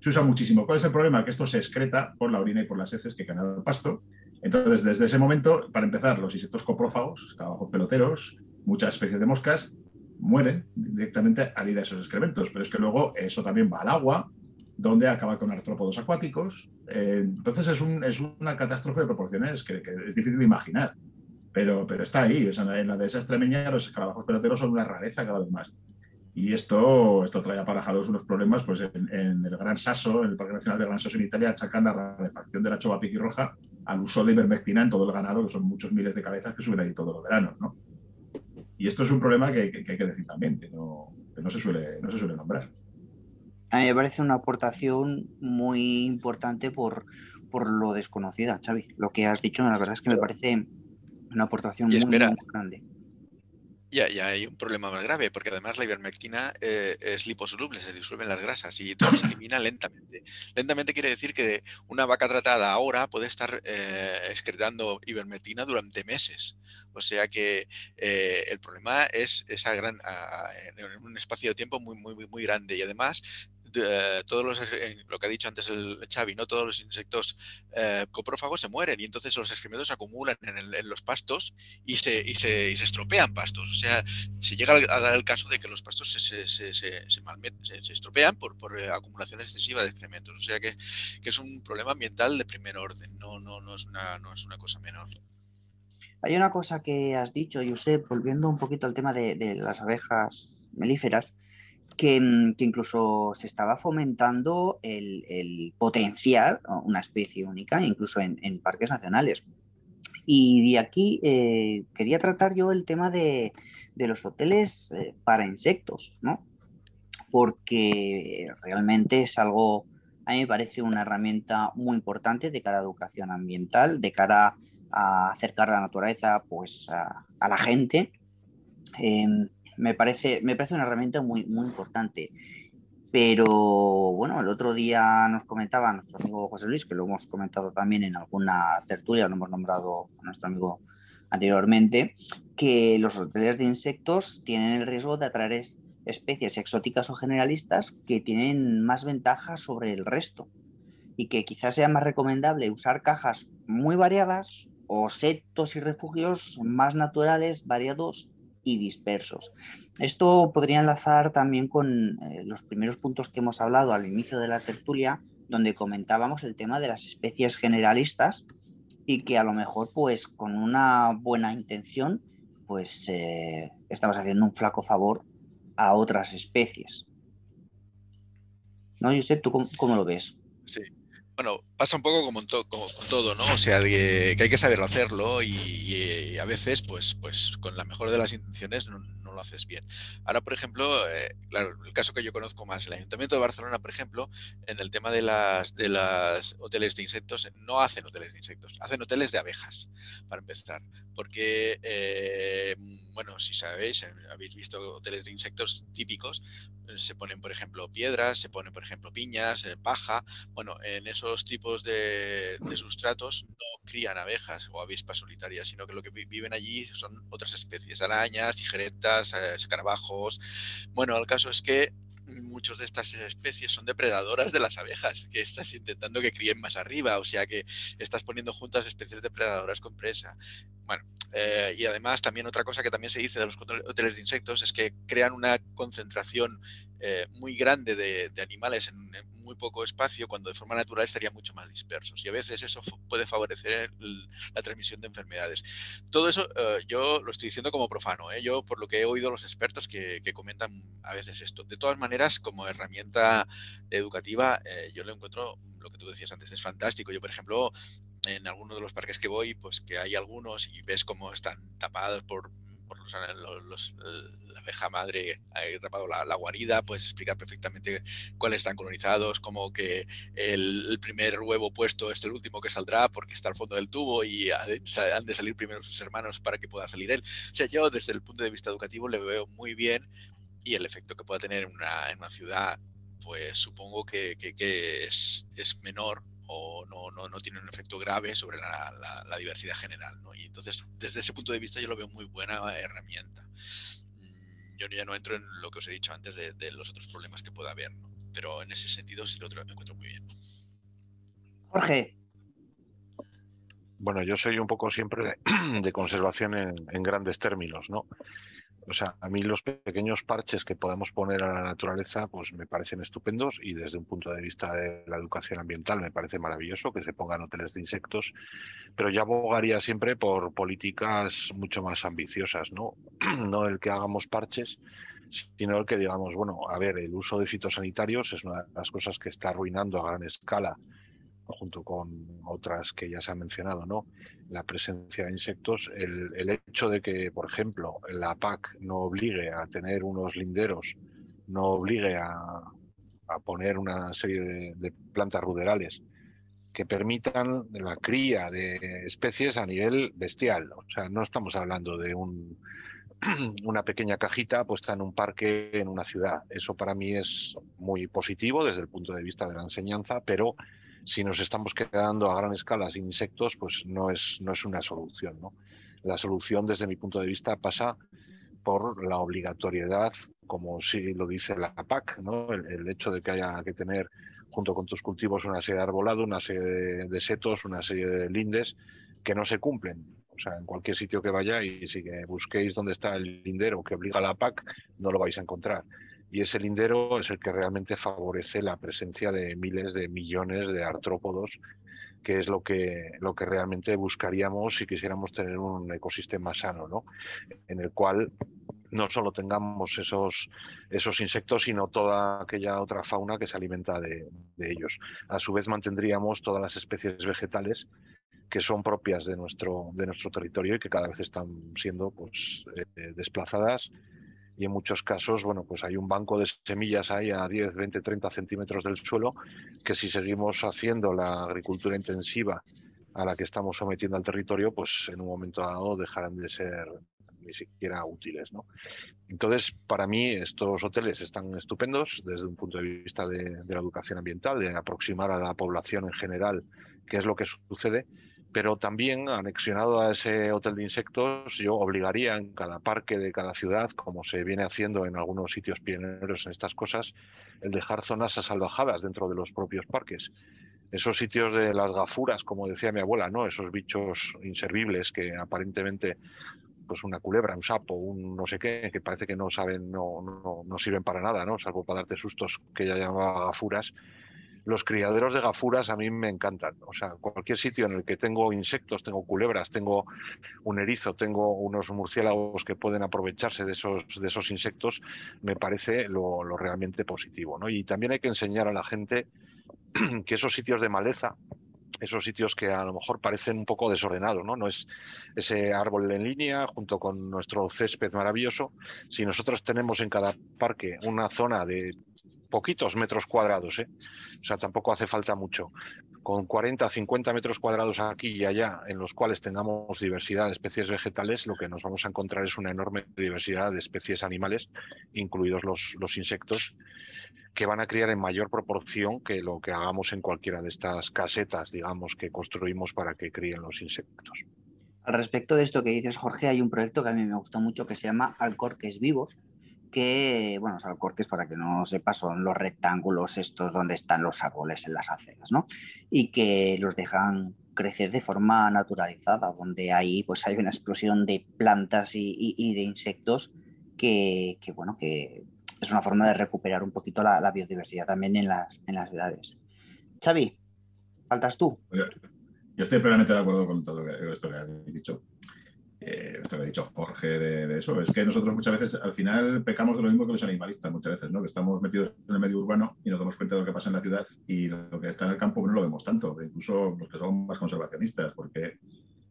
Se usa muchísimo. ¿Cuál es el problema? Que esto se excreta por la orina y por las heces que caen al pasto. Entonces, desde ese momento, para empezar, los insectos coprófagos, escarabajos peloteros, muchas especies de moscas, mueren directamente al ir a esos excrementos. Pero es que luego eso también va al agua, donde acaba con artrópodos acuáticos. Eh, entonces es, una catástrofe de proporciones que, es difícil de imaginar, pero, está ahí. en la de esa extremeña los escarabajos peloteros son una rareza cada vez más. Y esto, esto trae aparejados unos problemas pues en, el Gran Sasso, en el Parque Nacional de Gran Sasso en Italia, achacan la rarefacción de la chova piquirroja al uso de ivermectina en todo el ganado, que son muchos miles de cabezas que suben ahí todos los veranos. ¿no? Y esto es un problema que, hay que decir también, que no, no, se suele, no se suele nombrar a mí me parece una aportación muy importante por, por lo desconocida, Xavi. Lo que has dicho, la verdad es que me parece una aportación muy, muy, grande. Ya, ya hay un problema más grave, porque además la ivermectina eh, es liposoluble, se disuelve en las grasas y todo se elimina lentamente. Lentamente quiere decir que una vaca tratada ahora puede estar eh, excretando ivermectina durante meses. O sea que eh, el problema es esa gran, en un espacio de tiempo muy, muy, muy grande y además eh, todos los, eh, lo que ha dicho antes el Xavi, no todos los insectos eh, coprófagos se mueren y entonces los excrementos se acumulan en, los pastos y se, y se, y, se, estropean pastos. O sea, se llega a dar el caso de que los pastos se, se, se estropean por, por, acumulación excesiva de excrementos. O sea que, que, es un problema ambiental de primer orden, no, no, no, es, una, no es una cosa menor. Hay una cosa que has dicho, Josep, volviendo un poquito al tema de, de las abejas melíferas, Mm, que, incluso se estaba fomentando el, potencial, una especie única, incluso en, parques nacionales. Y de aquí eh, quería tratar yo el tema de, los hoteles eh, para insectos, ¿no? Porque realmente es algo, a mí me parece una herramienta muy importante de cara a educación ambiental, de cara a acercar la naturaleza pues, a, la gente. Em, me parece, me parece una herramienta muy, muy importante. Pero bueno, el otro día nos comentaba nuestro amigo José Luis, que lo hemos comentado también en alguna tertulia, lo hemos nombrado a nuestro amigo anteriormente, que los hoteles de insectos tienen el riesgo de atraer especies exóticas o generalistas que tienen más ventajas sobre el resto y que quizás sea más recomendable usar cajas muy variadas o setos y refugios más naturales, variados y dispersos. Esto podría enlazar también con eh, los primeros puntos que hemos hablado al inicio de la tertulia, donde comentábamos el tema de las especies generalistas y que a lo mejor pues con una buena intención pues eh, estamos haciendo un flaco favor a otras especies. ¿No, Josep? ¿Tú cómo, lo ves? Sí. Bueno, pasa un poco como, con todo, ¿no? O sea, que, hay que saberlo hacerlo y, a veces, pues, pues con la mejor de las intenciones no, lo haces bien. Ahora, por ejemplo, eh, claro, el caso que yo conozco más, el Ayuntamiento de Barcelona, por ejemplo, en el tema de las, de las hoteles de insectos, no hacen hoteles de insectos, hacen hoteles de abejas, para empezar. Porque, eh, bueno, si sabéis, eh, habéis visto hoteles de insectos típicos, se ponen, por ejemplo, piedras, se ponen, por ejemplo, piñas, paja. Bueno, en esos tipos de, de, sustratos no crían abejas o avispas solitarias, sino que lo que viven allí son otras especies, arañas, tijeretas, eh, escarabajos. Bueno, el caso es que muchas de estas especies son depredadoras de las abejas, que estás intentando que críen más arriba, o sea que estás poniendo juntas especies depredadoras con presa. Bueno, eh, y además también otra cosa que también se dice de los hoteles de insectos es que crean una concentración eh, muy grande de, animales en, muy poco espacio, cuando de forma natural estarían mucho más dispersos. Y a veces eso puede favorecer la transmisión de enfermedades. Todo eso eh, yo lo estoy diciendo como profano, ¿eh? yo por lo que he oído los expertos que, comentan a veces esto. De todas maneras, como herramienta educativa, yo lo encuentro, lo que tú decías antes, es fantástico. Yo, por ejemplo, en alguno de los parques que voy, pues que hay algunos y ves cómo están tapados por por los, la abeja madre ha tapado la, guarida, puedes explicar perfectamente cuáles están colonizados, como que el, primer huevo puesto es el último que saldrá porque está al fondo del tubo y han de salir primero sus hermanos para que pueda salir él. O sea, yo desde el punto de vista educativo le veo muy bien y el efecto que pueda tener en una, en una ciudad, pues supongo que, es menor o no, no, no, tiene un efecto grave sobre la, la, diversidad general. ¿no? Y entonces, desde ese punto de vista, yo lo veo muy buena herramienta. Mm, yo ya no entro en lo que os he dicho antes de, de los otros problemas que pueda haber, ¿no? pero en ese sentido sí lo encuentro muy bien. Jorge. Bueno, yo soy un poco siempre de, de conservación en, en, grandes términos, ¿no? O sea, a mí los pequeños parches que podemos poner a la naturaleza, pues me parecen estupendos y desde un punto de vista de la educación ambiental me parece maravilloso que se pongan hoteles de insectos, pero ya abogaría siempre por políticas mucho más ambiciosas, ¿no? no el que hagamos parches, sino el que digamos, bueno, a ver, el uso de fitosanitarios es una de las cosas que está arruinando a gran escala junto con otras que ya se han mencionado, ¿no? La presencia de insectos, el, hecho de que, por ejemplo, la PAC no obligue a tener unos linderos, no obligue a, poner una serie de, plantas ruderales que permitan la cría de especies a nivel bestial. O sea, no estamos hablando de un, una pequeña cajita puesta en un parque en una ciudad. Eso para mí es muy positivo desde el punto de vista de la enseñanza, pero si nos estamos quedando a gran escala sin insectos, pues no es, no es una solución. ¿no? La solución, desde mi punto de vista, pasa por la obligatoriedad, como sí lo dice la PAC, ¿no? el, hecho de que haya que tener junto con tus cultivos una serie de arbolado, una serie de, setos, una serie de lindes que no se cumplen. O sea, en cualquier sitio que vaya y si busquéis dónde está el lindero que obliga a la PAC, no lo vais a encontrar y ese lindero es el que realmente favorece la presencia de miles de millones de artrópodos, que es lo que, lo que realmente buscaríamos si quisiéramos tener un ecosistema sano, ¿no? en el cual no solo tengamos esos, esos insectos, sino toda aquella otra fauna que se alimenta de, ellos. A su vez mantendríamos todas las especies vegetales que son propias de nuestro, de nuestro territorio y que cada vez están siendo pues, eh, desplazadas y en muchos casos, bueno, pues hay un banco de semillas ahí a 10, 20, 30 centímetros del suelo que si seguimos haciendo la agricultura intensiva a la que estamos sometiendo al territorio, pues en un momento dado dejarán de ser ni siquiera útiles. ¿no? Entonces, para mí estos hoteles están estupendos desde un punto de vista de, de la educación ambiental, de aproximar a la población en general qué es lo que sucede, pero también anexionado a ese hotel de insectos, yo obligaría en cada parque de cada ciudad, como se viene haciendo en algunos sitios pioneros en estas cosas, el dejar zonas asalvajadas dentro de los propios parques. Esos sitios de las gafuras, como decía mi abuela, ¿no? Esos bichos inservibles que aparentemente pues una culebra, un sapo, un no sé qué, que parece que no saben, no, no, no sirven para nada, ¿no? Salvo para darte sustos que ya llamaba gafuras. Los criaderos de gafuras a mí me encantan. O sea, cualquier sitio en el que tengo insectos, tengo culebras, tengo un erizo, tengo unos murciélagos que pueden aprovecharse de esos, de esos insectos, me parece lo, realmente positivo. ¿no? Y también hay que enseñar a la gente que esos sitios de maleza, esos sitios que a lo mejor parecen un poco desordenados, ¿no? No es ese árbol en línea junto con nuestro césped maravilloso. Si nosotros tenemos en cada parque una zona de poquitos metros cuadrados, ¿eh? o sea, tampoco hace falta mucho, con 40, 50 metros cuadrados aquí y allá, en los cuales tengamos diversidad de especies vegetales, lo que nos vamos a encontrar es una enorme diversidad de especies animales, incluidos los, los insectos, que van a criar en mayor proporción que lo que hagamos en cualquiera de estas casetas, digamos, que construimos para que críen los insectos. Al respecto de esto que dices, Jorge, hay un proyecto que a mí me gusta mucho que se llama Alcorques Vivos, que, bueno, los alcorques, para que no sepa, son los rectángulos estos donde están los árboles en las aceras, ¿no? Y que los dejan crecer de forma naturalizada, donde ahí pues hay una explosión de plantas y, de insectos que, bueno, que es una forma de recuperar un poquito la, la biodiversidad también en las, en las ciudades. Xavi, faltas tú. Yo estoy plenamente de acuerdo con todo esto que habéis dicho. Eh, esto que ha dicho Jorge de, de, eso, es que nosotros muchas veces al final pecamos de lo mismo que los animalistas, muchas veces, ¿no? Que estamos metidos en el medio urbano y nos damos cuenta de lo que pasa en la ciudad y lo que está en el campo no lo vemos tanto, incluso los que somos más conservacionistas, porque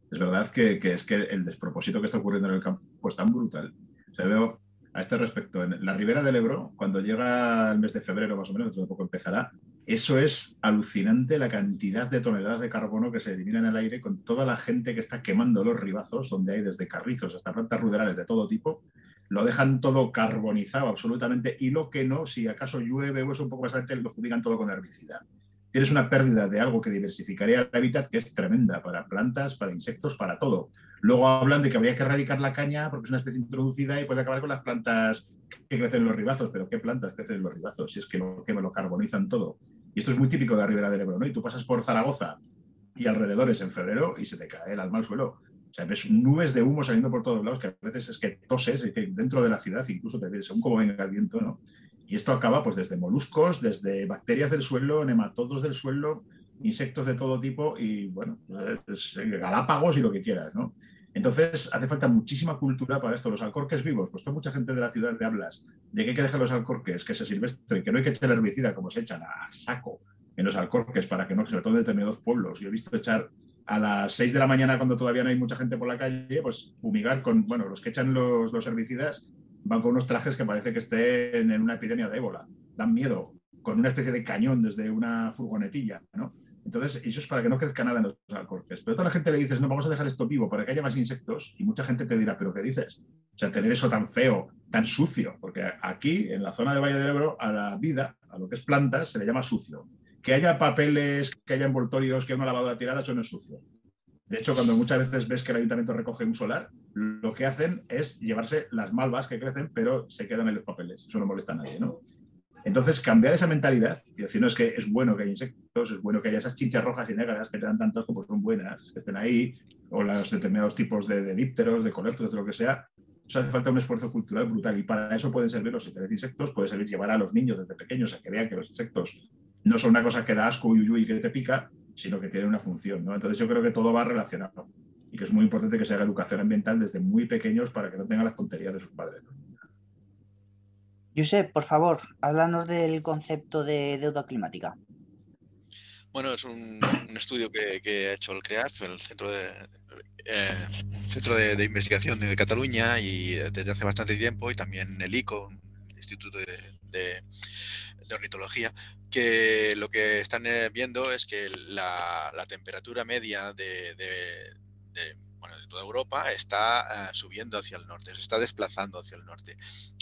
es verdad que, que es que el despropósito que está ocurriendo en el campo es tan brutal. O sea, veo a este respecto, en la ribera del Ebro, cuando llega el mes de febrero más o menos, dentro de poco empezará, eso es alucinante la cantidad de toneladas de carbono que se eliminan el aire con toda la gente que está quemando los ribazos, donde hay desde carrizos hasta plantas ruderales de todo tipo, lo dejan todo carbonizado absolutamente y lo que no, si acaso llueve o es un poco más lo fumigan todo con herbicida. Tienes una pérdida de algo que diversificaría el hábitat que es tremenda para plantas, para insectos, para todo. Luego hablan de que habría que erradicar la caña porque es una especie introducida y puede acabar con las plantas que crecen en los ribazos. Pero ¿qué plantas crecen en los ribazos? Si es que lo, que lo carbonizan todo. Y esto es muy típico de la Ribera del Ebro, ¿no? Y tú pasas por Zaragoza y alrededores en febrero y se te cae el alma al suelo. O sea, ves nubes de humo saliendo por todos lados que a veces es que toses, y que dentro de la ciudad incluso te según cómo venga el viento, ¿no? Y esto acaba pues desde moluscos, desde bacterias del suelo, nematodos del suelo, insectos de todo tipo y, bueno, galápagos y lo que quieras, ¿no? Entonces, hace falta muchísima cultura para esto. Los alcorques vivos, pues toda mucha gente de la ciudad te hablas de que hay que dejar los alcorques, que se silvestre, que no hay que echar herbicida como se echan a saco en los alcorques para que no, sobre todo en determinados pueblos. Yo he visto echar a las 6 de la mañana cuando todavía no hay mucha gente por la calle, pues fumigar con, bueno, los que echan los, los herbicidas van con unos trajes que parece que estén en una epidemia de ébola. Dan miedo, con una especie de cañón desde una furgonetilla, ¿no? Entonces, eso es para que no crezca nada en los alcorques. Pero toda la gente le dices, no, vamos a dejar esto vivo para que haya más insectos, y mucha gente te dirá, ¿pero qué dices? O sea, tener eso tan feo, tan sucio, porque aquí, en la zona de Valle del Ebro, a la vida, a lo que es plantas, se le llama sucio. Que haya papeles, que haya envoltorios, que haya una lavadora tirada, eso no es sucio. De hecho, cuando muchas veces ves que el ayuntamiento recoge un solar, lo que hacen es llevarse las malvas que crecen, pero se quedan en los papeles. Eso no molesta a nadie, ¿no? Entonces, cambiar esa mentalidad y decir, no, es que es bueno que haya insectos, es bueno que haya esas chinchas rojas y negras que te dan tantos como son buenas, que estén ahí, o los determinados tipos de, de dípteros, de coléctoros, de lo que sea. Eso hace falta un esfuerzo cultural brutal y para eso pueden servir los insectos, puede servir llevar a los niños desde pequeños a que vean que los insectos no son una cosa que da asco y que te pica, sino que tienen una función. ¿no? Entonces yo creo que todo va relacionado y que es muy importante que se haga educación ambiental desde muy pequeños para que no tengan las tonterías de sus padres. Josep, por favor, háblanos del concepto de deuda climática. Bueno, es un, un estudio que, que, ha hecho el CREAF, el Centro de, eh, Centro de, de, Investigación de Cataluña, y desde hace bastante tiempo, y también el ICO, el Instituto de, de, de Ornitología, que lo que están eh, viendo es que la, la temperatura media de, bueno, de toda Europa está uh, subiendo hacia el norte, se está desplazando hacia el norte.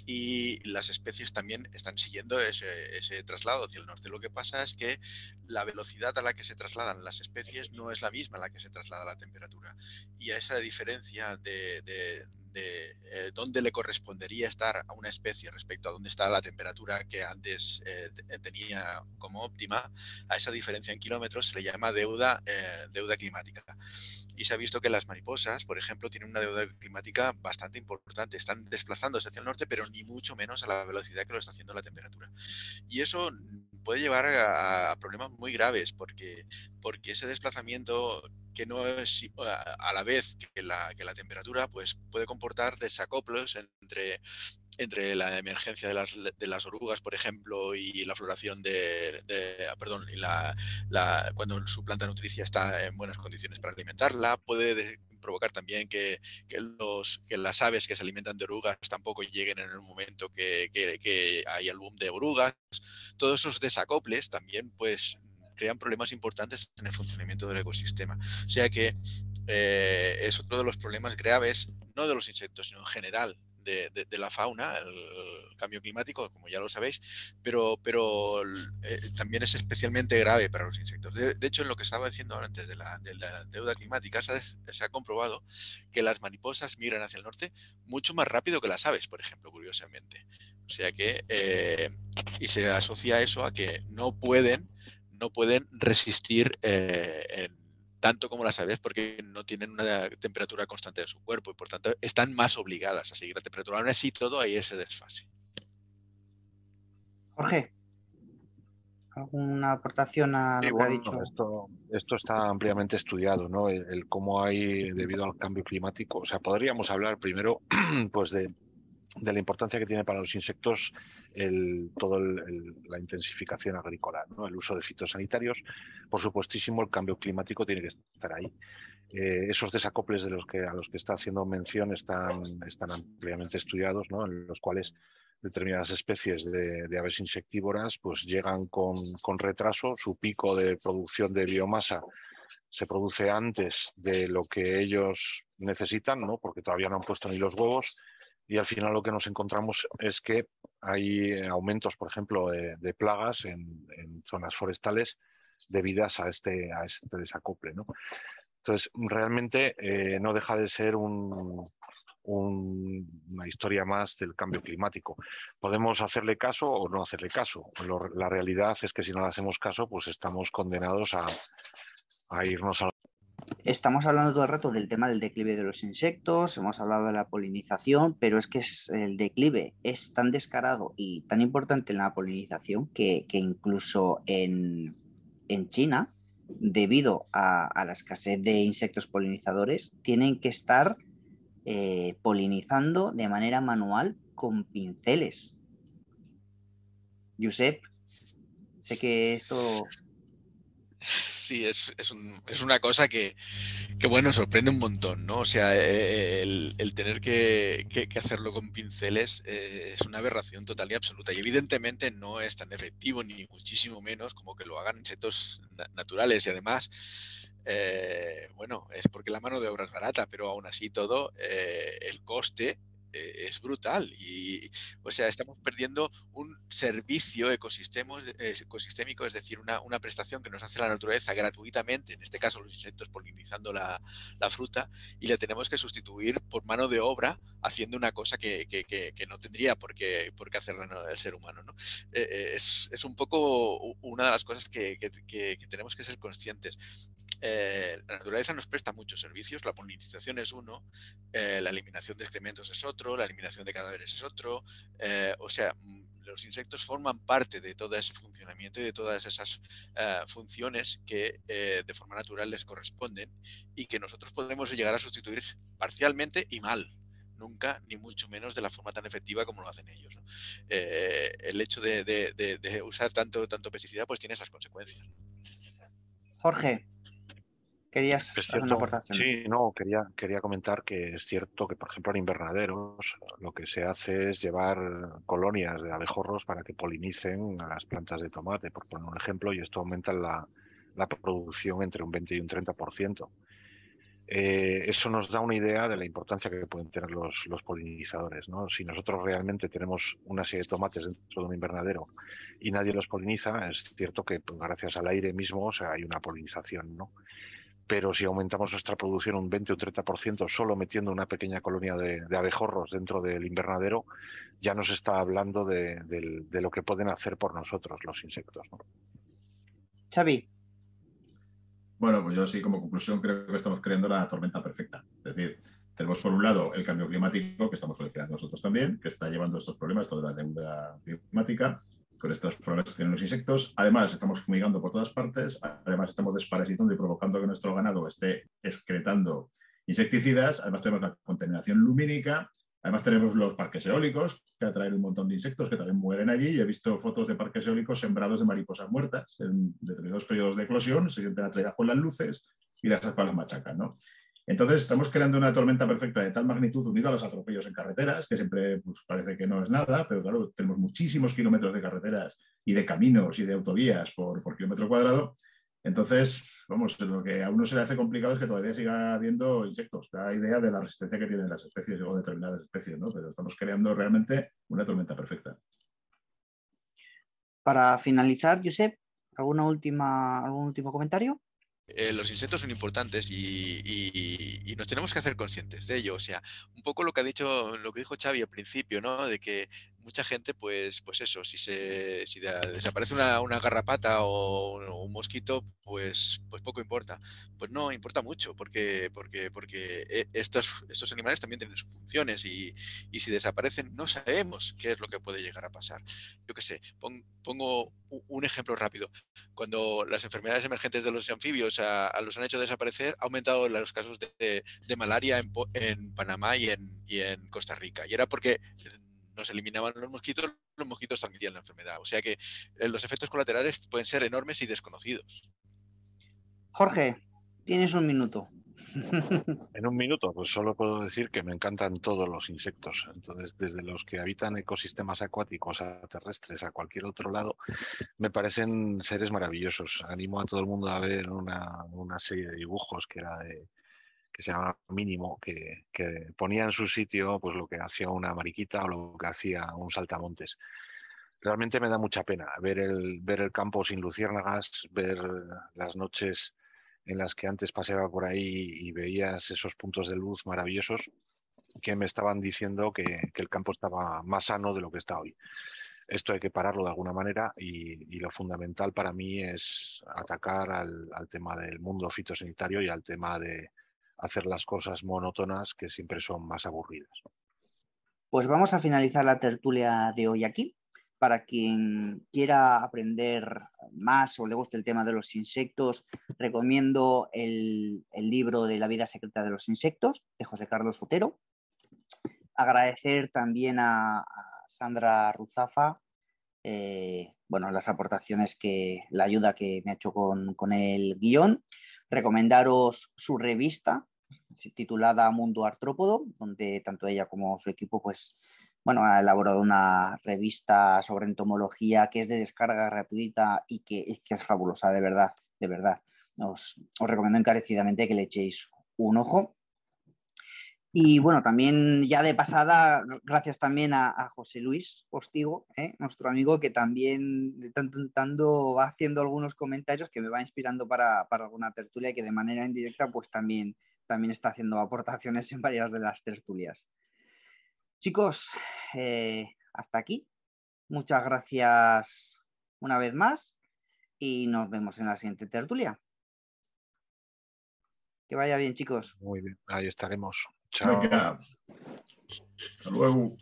Y las especies también están siguiendo ese, traslado hacia el norte. Lo que pasa es que la velocidad a la que se trasladan las especies no es la misma a la que se traslada la temperatura. Y a esa diferencia de, de eh, dónde le correspondería estar a una especie respecto a dónde está la temperatura que antes eh, tenía como óptima, a esa diferencia en kilómetros se le llama deuda, eh, deuda climática. Y se ha visto que las mariposas, por ejemplo, tienen una deuda climática bastante importante. Están desplazándose hacia el norte, pero ni mucho menos a la velocidad que lo está haciendo la temperatura. Y eso puede llevar a, problemas muy graves, porque, porque ese desplazamiento que no es a la vez que la, que la temperatura, pues puede comportar desacoplos entre, entre la emergencia de las, de las orugas, por ejemplo, y la floración de, perdón, y la, cuando su planta nutricia está en buenas condiciones para alimentarla, puede provocar también que, los, que las aves que se alimentan de orugas tampoco lleguen en el momento que, que, que hay el boom de orugas. Todos esos desacoples también pues crean problemas importantes en el funcionamiento del ecosistema. O sea que eh, es otro de los problemas graves, no de los insectos, sino en general de, la fauna, el, cambio climático, como ya lo sabéis, pero, pero eh, también es especialmente grave para los insectos. De, hecho, en lo que estaba diciendo antes de la, deuda climática, se, ha comprobado que las mariposas migran hacia el norte mucho más rápido que las aves, por ejemplo, curiosamente. O sea que, eh, y se asocia eso a que no pueden no pueden resistir eh, tanto como las aves porque no tienen una temperatura constante de su cuerpo y por tanto están más obligadas a seguir la temperatura. Aún así, todo hay ese desfase. Jorge, ¿alguna aportación a lo que ha dicho? Esto, esto, está ampliamente estudiado, ¿no? el, cómo hay, debido al cambio climático, o sea, podríamos hablar primero, pues, de, de la importancia que tiene para los insectos el, toda la intensificación agrícola, ¿no? el uso de fitosanitarios. Por supuestísimo, el cambio climático tiene que estar ahí. Eh, esos desacoples de los que, a los que está haciendo mención están, están ampliamente estudiados, ¿no? en los cuales determinadas especies de, de aves insectívoras pues llegan con, con, retraso, su pico de producción de biomasa se produce antes de lo que ellos necesitan, ¿no? porque todavía no han puesto ni los huevos, y al final lo que nos encontramos es que hay aumentos, por ejemplo, de, plagas en, zonas forestales debidas a este, a este desacople. ¿no? Entonces, realmente eh, no deja de ser una historia más del cambio climático. Podemos hacerle caso o no hacerle caso. la realidad es que si no le hacemos caso, pues estamos condenados a, a irnos a estamos hablando todo el rato del tema del declive de los insectos, hemos hablado de la polinización, pero es que el declive es tan descarado y tan importante en la polinización que, incluso en, China, debido a, la escasez de insectos polinizadores, tienen que estar eh, polinizando de manera manual con pinceles. Josep, sé que esto Sí, es, una cosa que, bueno, sorprende un montón, ¿no? O sea, eh, el, tener que, hacerlo con pinceles eh, es una aberración total y absoluta. Y evidentemente no es tan efectivo, ni muchísimo menos, como que lo hagan insectos naturales. Y además, eh, bueno, es porque la mano de obra es barata, pero aún así todo, el coste eh, es brutal. Y, o sea, estamos perdiendo un servicio ecosistémico, es decir, una, prestación que nos hace la naturaleza gratuitamente, en este caso los insectos polinizando la, fruta, y la tenemos que sustituir por mano de obra haciendo una cosa que, no tendría por qué, por qué hacerla el ser humano. Eh, eh, es, es, un poco una de las cosas que, tenemos que ser conscientes. La naturaleza nos presta muchos servicios, la polinización es uno, la eliminación de excrementos es otro, la eliminación de cadáveres es otro. Eh, o sea, mm, los insectos forman parte de todo ese funcionamiento y de todas esas eh, funciones que eh, de forma natural les corresponden y que nosotros podemos llegar a sustituir parcialmente y mal. Nunca, ni mucho menos de la forma tan efectiva como lo hacen ellos. el hecho de, usar tanto, tanto pesticida pues tiene esas consecuencias. Jorge, Querías hacer una aportación. Sí, no, quería, quería comentar que es cierto que, por ejemplo, en invernaderos lo que se hace es llevar colonias de abejorros para que polinicen a las plantas de tomate, por poner un ejemplo, y esto aumenta la, producción entre un 20 y un 30%. eh, eso nos da una idea de la importancia que pueden tener los, polinizadores. ¿no? Si nosotros realmente tenemos una serie de tomates dentro de un invernadero y nadie los poliniza, es cierto que pues, gracias al aire mismo o sea, hay una polinización. ¿no? Pero si aumentamos nuestra producción un 20 o 30% solo metiendo una pequeña colonia de, abejorros dentro del invernadero, ya nos está hablando de, de, lo que pueden hacer por nosotros los insectos. ¿no? Xavi, bueno, pues yo sí, como conclusión, creo que estamos creando la tormenta perfecta. Es decir, tenemos por un lado el cambio climático, que estamos creando nosotros también, que está llevando estos problemas, toda la deuda climática, con estos problemas que tienen los insectos. Además, estamos fumigando por todas partes. Además, estamos desparasitando y provocando que nuestro ganado esté excretando insecticidas. Además, tenemos la contaminación lumínica Además tenemos los parques eólicos, que atraen un montón de insectos que también mueren allí. Y he visto fotos de parques eólicos sembrados de mariposas muertas en determinados periodos de eclosión, se sienten atraídas por las luces y las aspas las machacan. ¿no? Entonces estamos creando una tormenta perfecta de tal magnitud unida a los atropellos en carreteras, que siempre pues, parece que no es nada, pero claro, tenemos muchísimos kilómetros de carreteras y de caminos y de autovías por, kilómetro cuadrado. Entonces, vamos, lo que a uno se le hace complicado es que todavía siga habiendo insectos. Da idea de la resistencia que tienen las especies o determinadas especies, ¿no? Pero estamos creando realmente una tormenta perfecta. Para finalizar, Josep, ¿alguna última, ¿algún último comentario? Eh, los insectos son importantes y, nos tenemos que hacer conscientes de ello. O sea, un poco lo que ha dicho, lo que dijo Xavi al principio, ¿no? De que mucha gente, pues, pues eso, si se si desaparece una, garrapata o un, mosquito, pues, pues poco importa. Pues no, importa mucho, porque, porque, porque eh, estos, estos animales también tienen sus funciones y, si desaparecen no sabemos qué es lo que puede llegar a pasar. Yo qué sé, pongo un ejemplo rápido. Cuando las enfermedades emergentes de los anfibios a, los han hecho desaparecer, ha aumentado los casos de, malaria en, en Panamá y en, y en Costa Rica. Y era porque nos eliminaban los mosquitos, los mosquitos transmitían la enfermedad. O sea que eh, los efectos colaterales pueden ser enormes y desconocidos. Jorge, tienes un minuto. En un minuto, pues solo puedo decir que me encantan todos los insectos. Entonces, desde los que habitan ecosistemas acuáticos a terrestres, a cualquier otro lado, me parecen seres maravillosos. Animo a todo el mundo a ver una, una serie de dibujos que era de, que se llama Mínimo, que, ponía en su sitio pues, lo que hacía una mariquita o lo que hacía un saltamontes. Realmente me da mucha pena ver el, ver el campo sin luciérnagas, ver las noches en las que antes paseaba por ahí y veías esos puntos de luz maravillosos que me estaban diciendo que, el campo estaba más sano de lo que está hoy. Esto hay que pararlo de alguna manera y, lo fundamental para mí es atacar al, tema del mundo fitosanitario y al tema de, hacer las cosas monótonas que siempre son más aburridas. Pues vamos a finalizar la tertulia de hoy aquí. Para quien quiera aprender más o le guste el tema de los insectos, recomiendo el, libro de La vida secreta de los insectos de José Carlos Otero. Agradecer también a, Sandra Ruzafa eh, bueno, las aportaciones que, la ayuda que me ha hecho con, con el guion. Recomendaros su revista, titulada Mundo Artrópodo, donde tanto ella como su equipo pues, bueno, ha elaborado una revista sobre entomología que es de descarga gratuita y que, que es fabulosa, de verdad, de verdad. Os, os, recomiendo encarecidamente que le echéis un ojo. Y bueno, también ya de pasada, gracias también a, José Luis Postigo, ¿eh? nuestro amigo, que también de tanto en tanto va haciendo algunos comentarios que me va inspirando para, para alguna tertulia y que de manera indirecta pues también también está haciendo aportaciones en varias de las tertulias. Chicos, eh, hasta aquí. Muchas gracias una vez más y nos vemos en la siguiente tertulia. Que vaya bien, chicos. Muy bien, ahí estaremos. Chao. Hasta luego.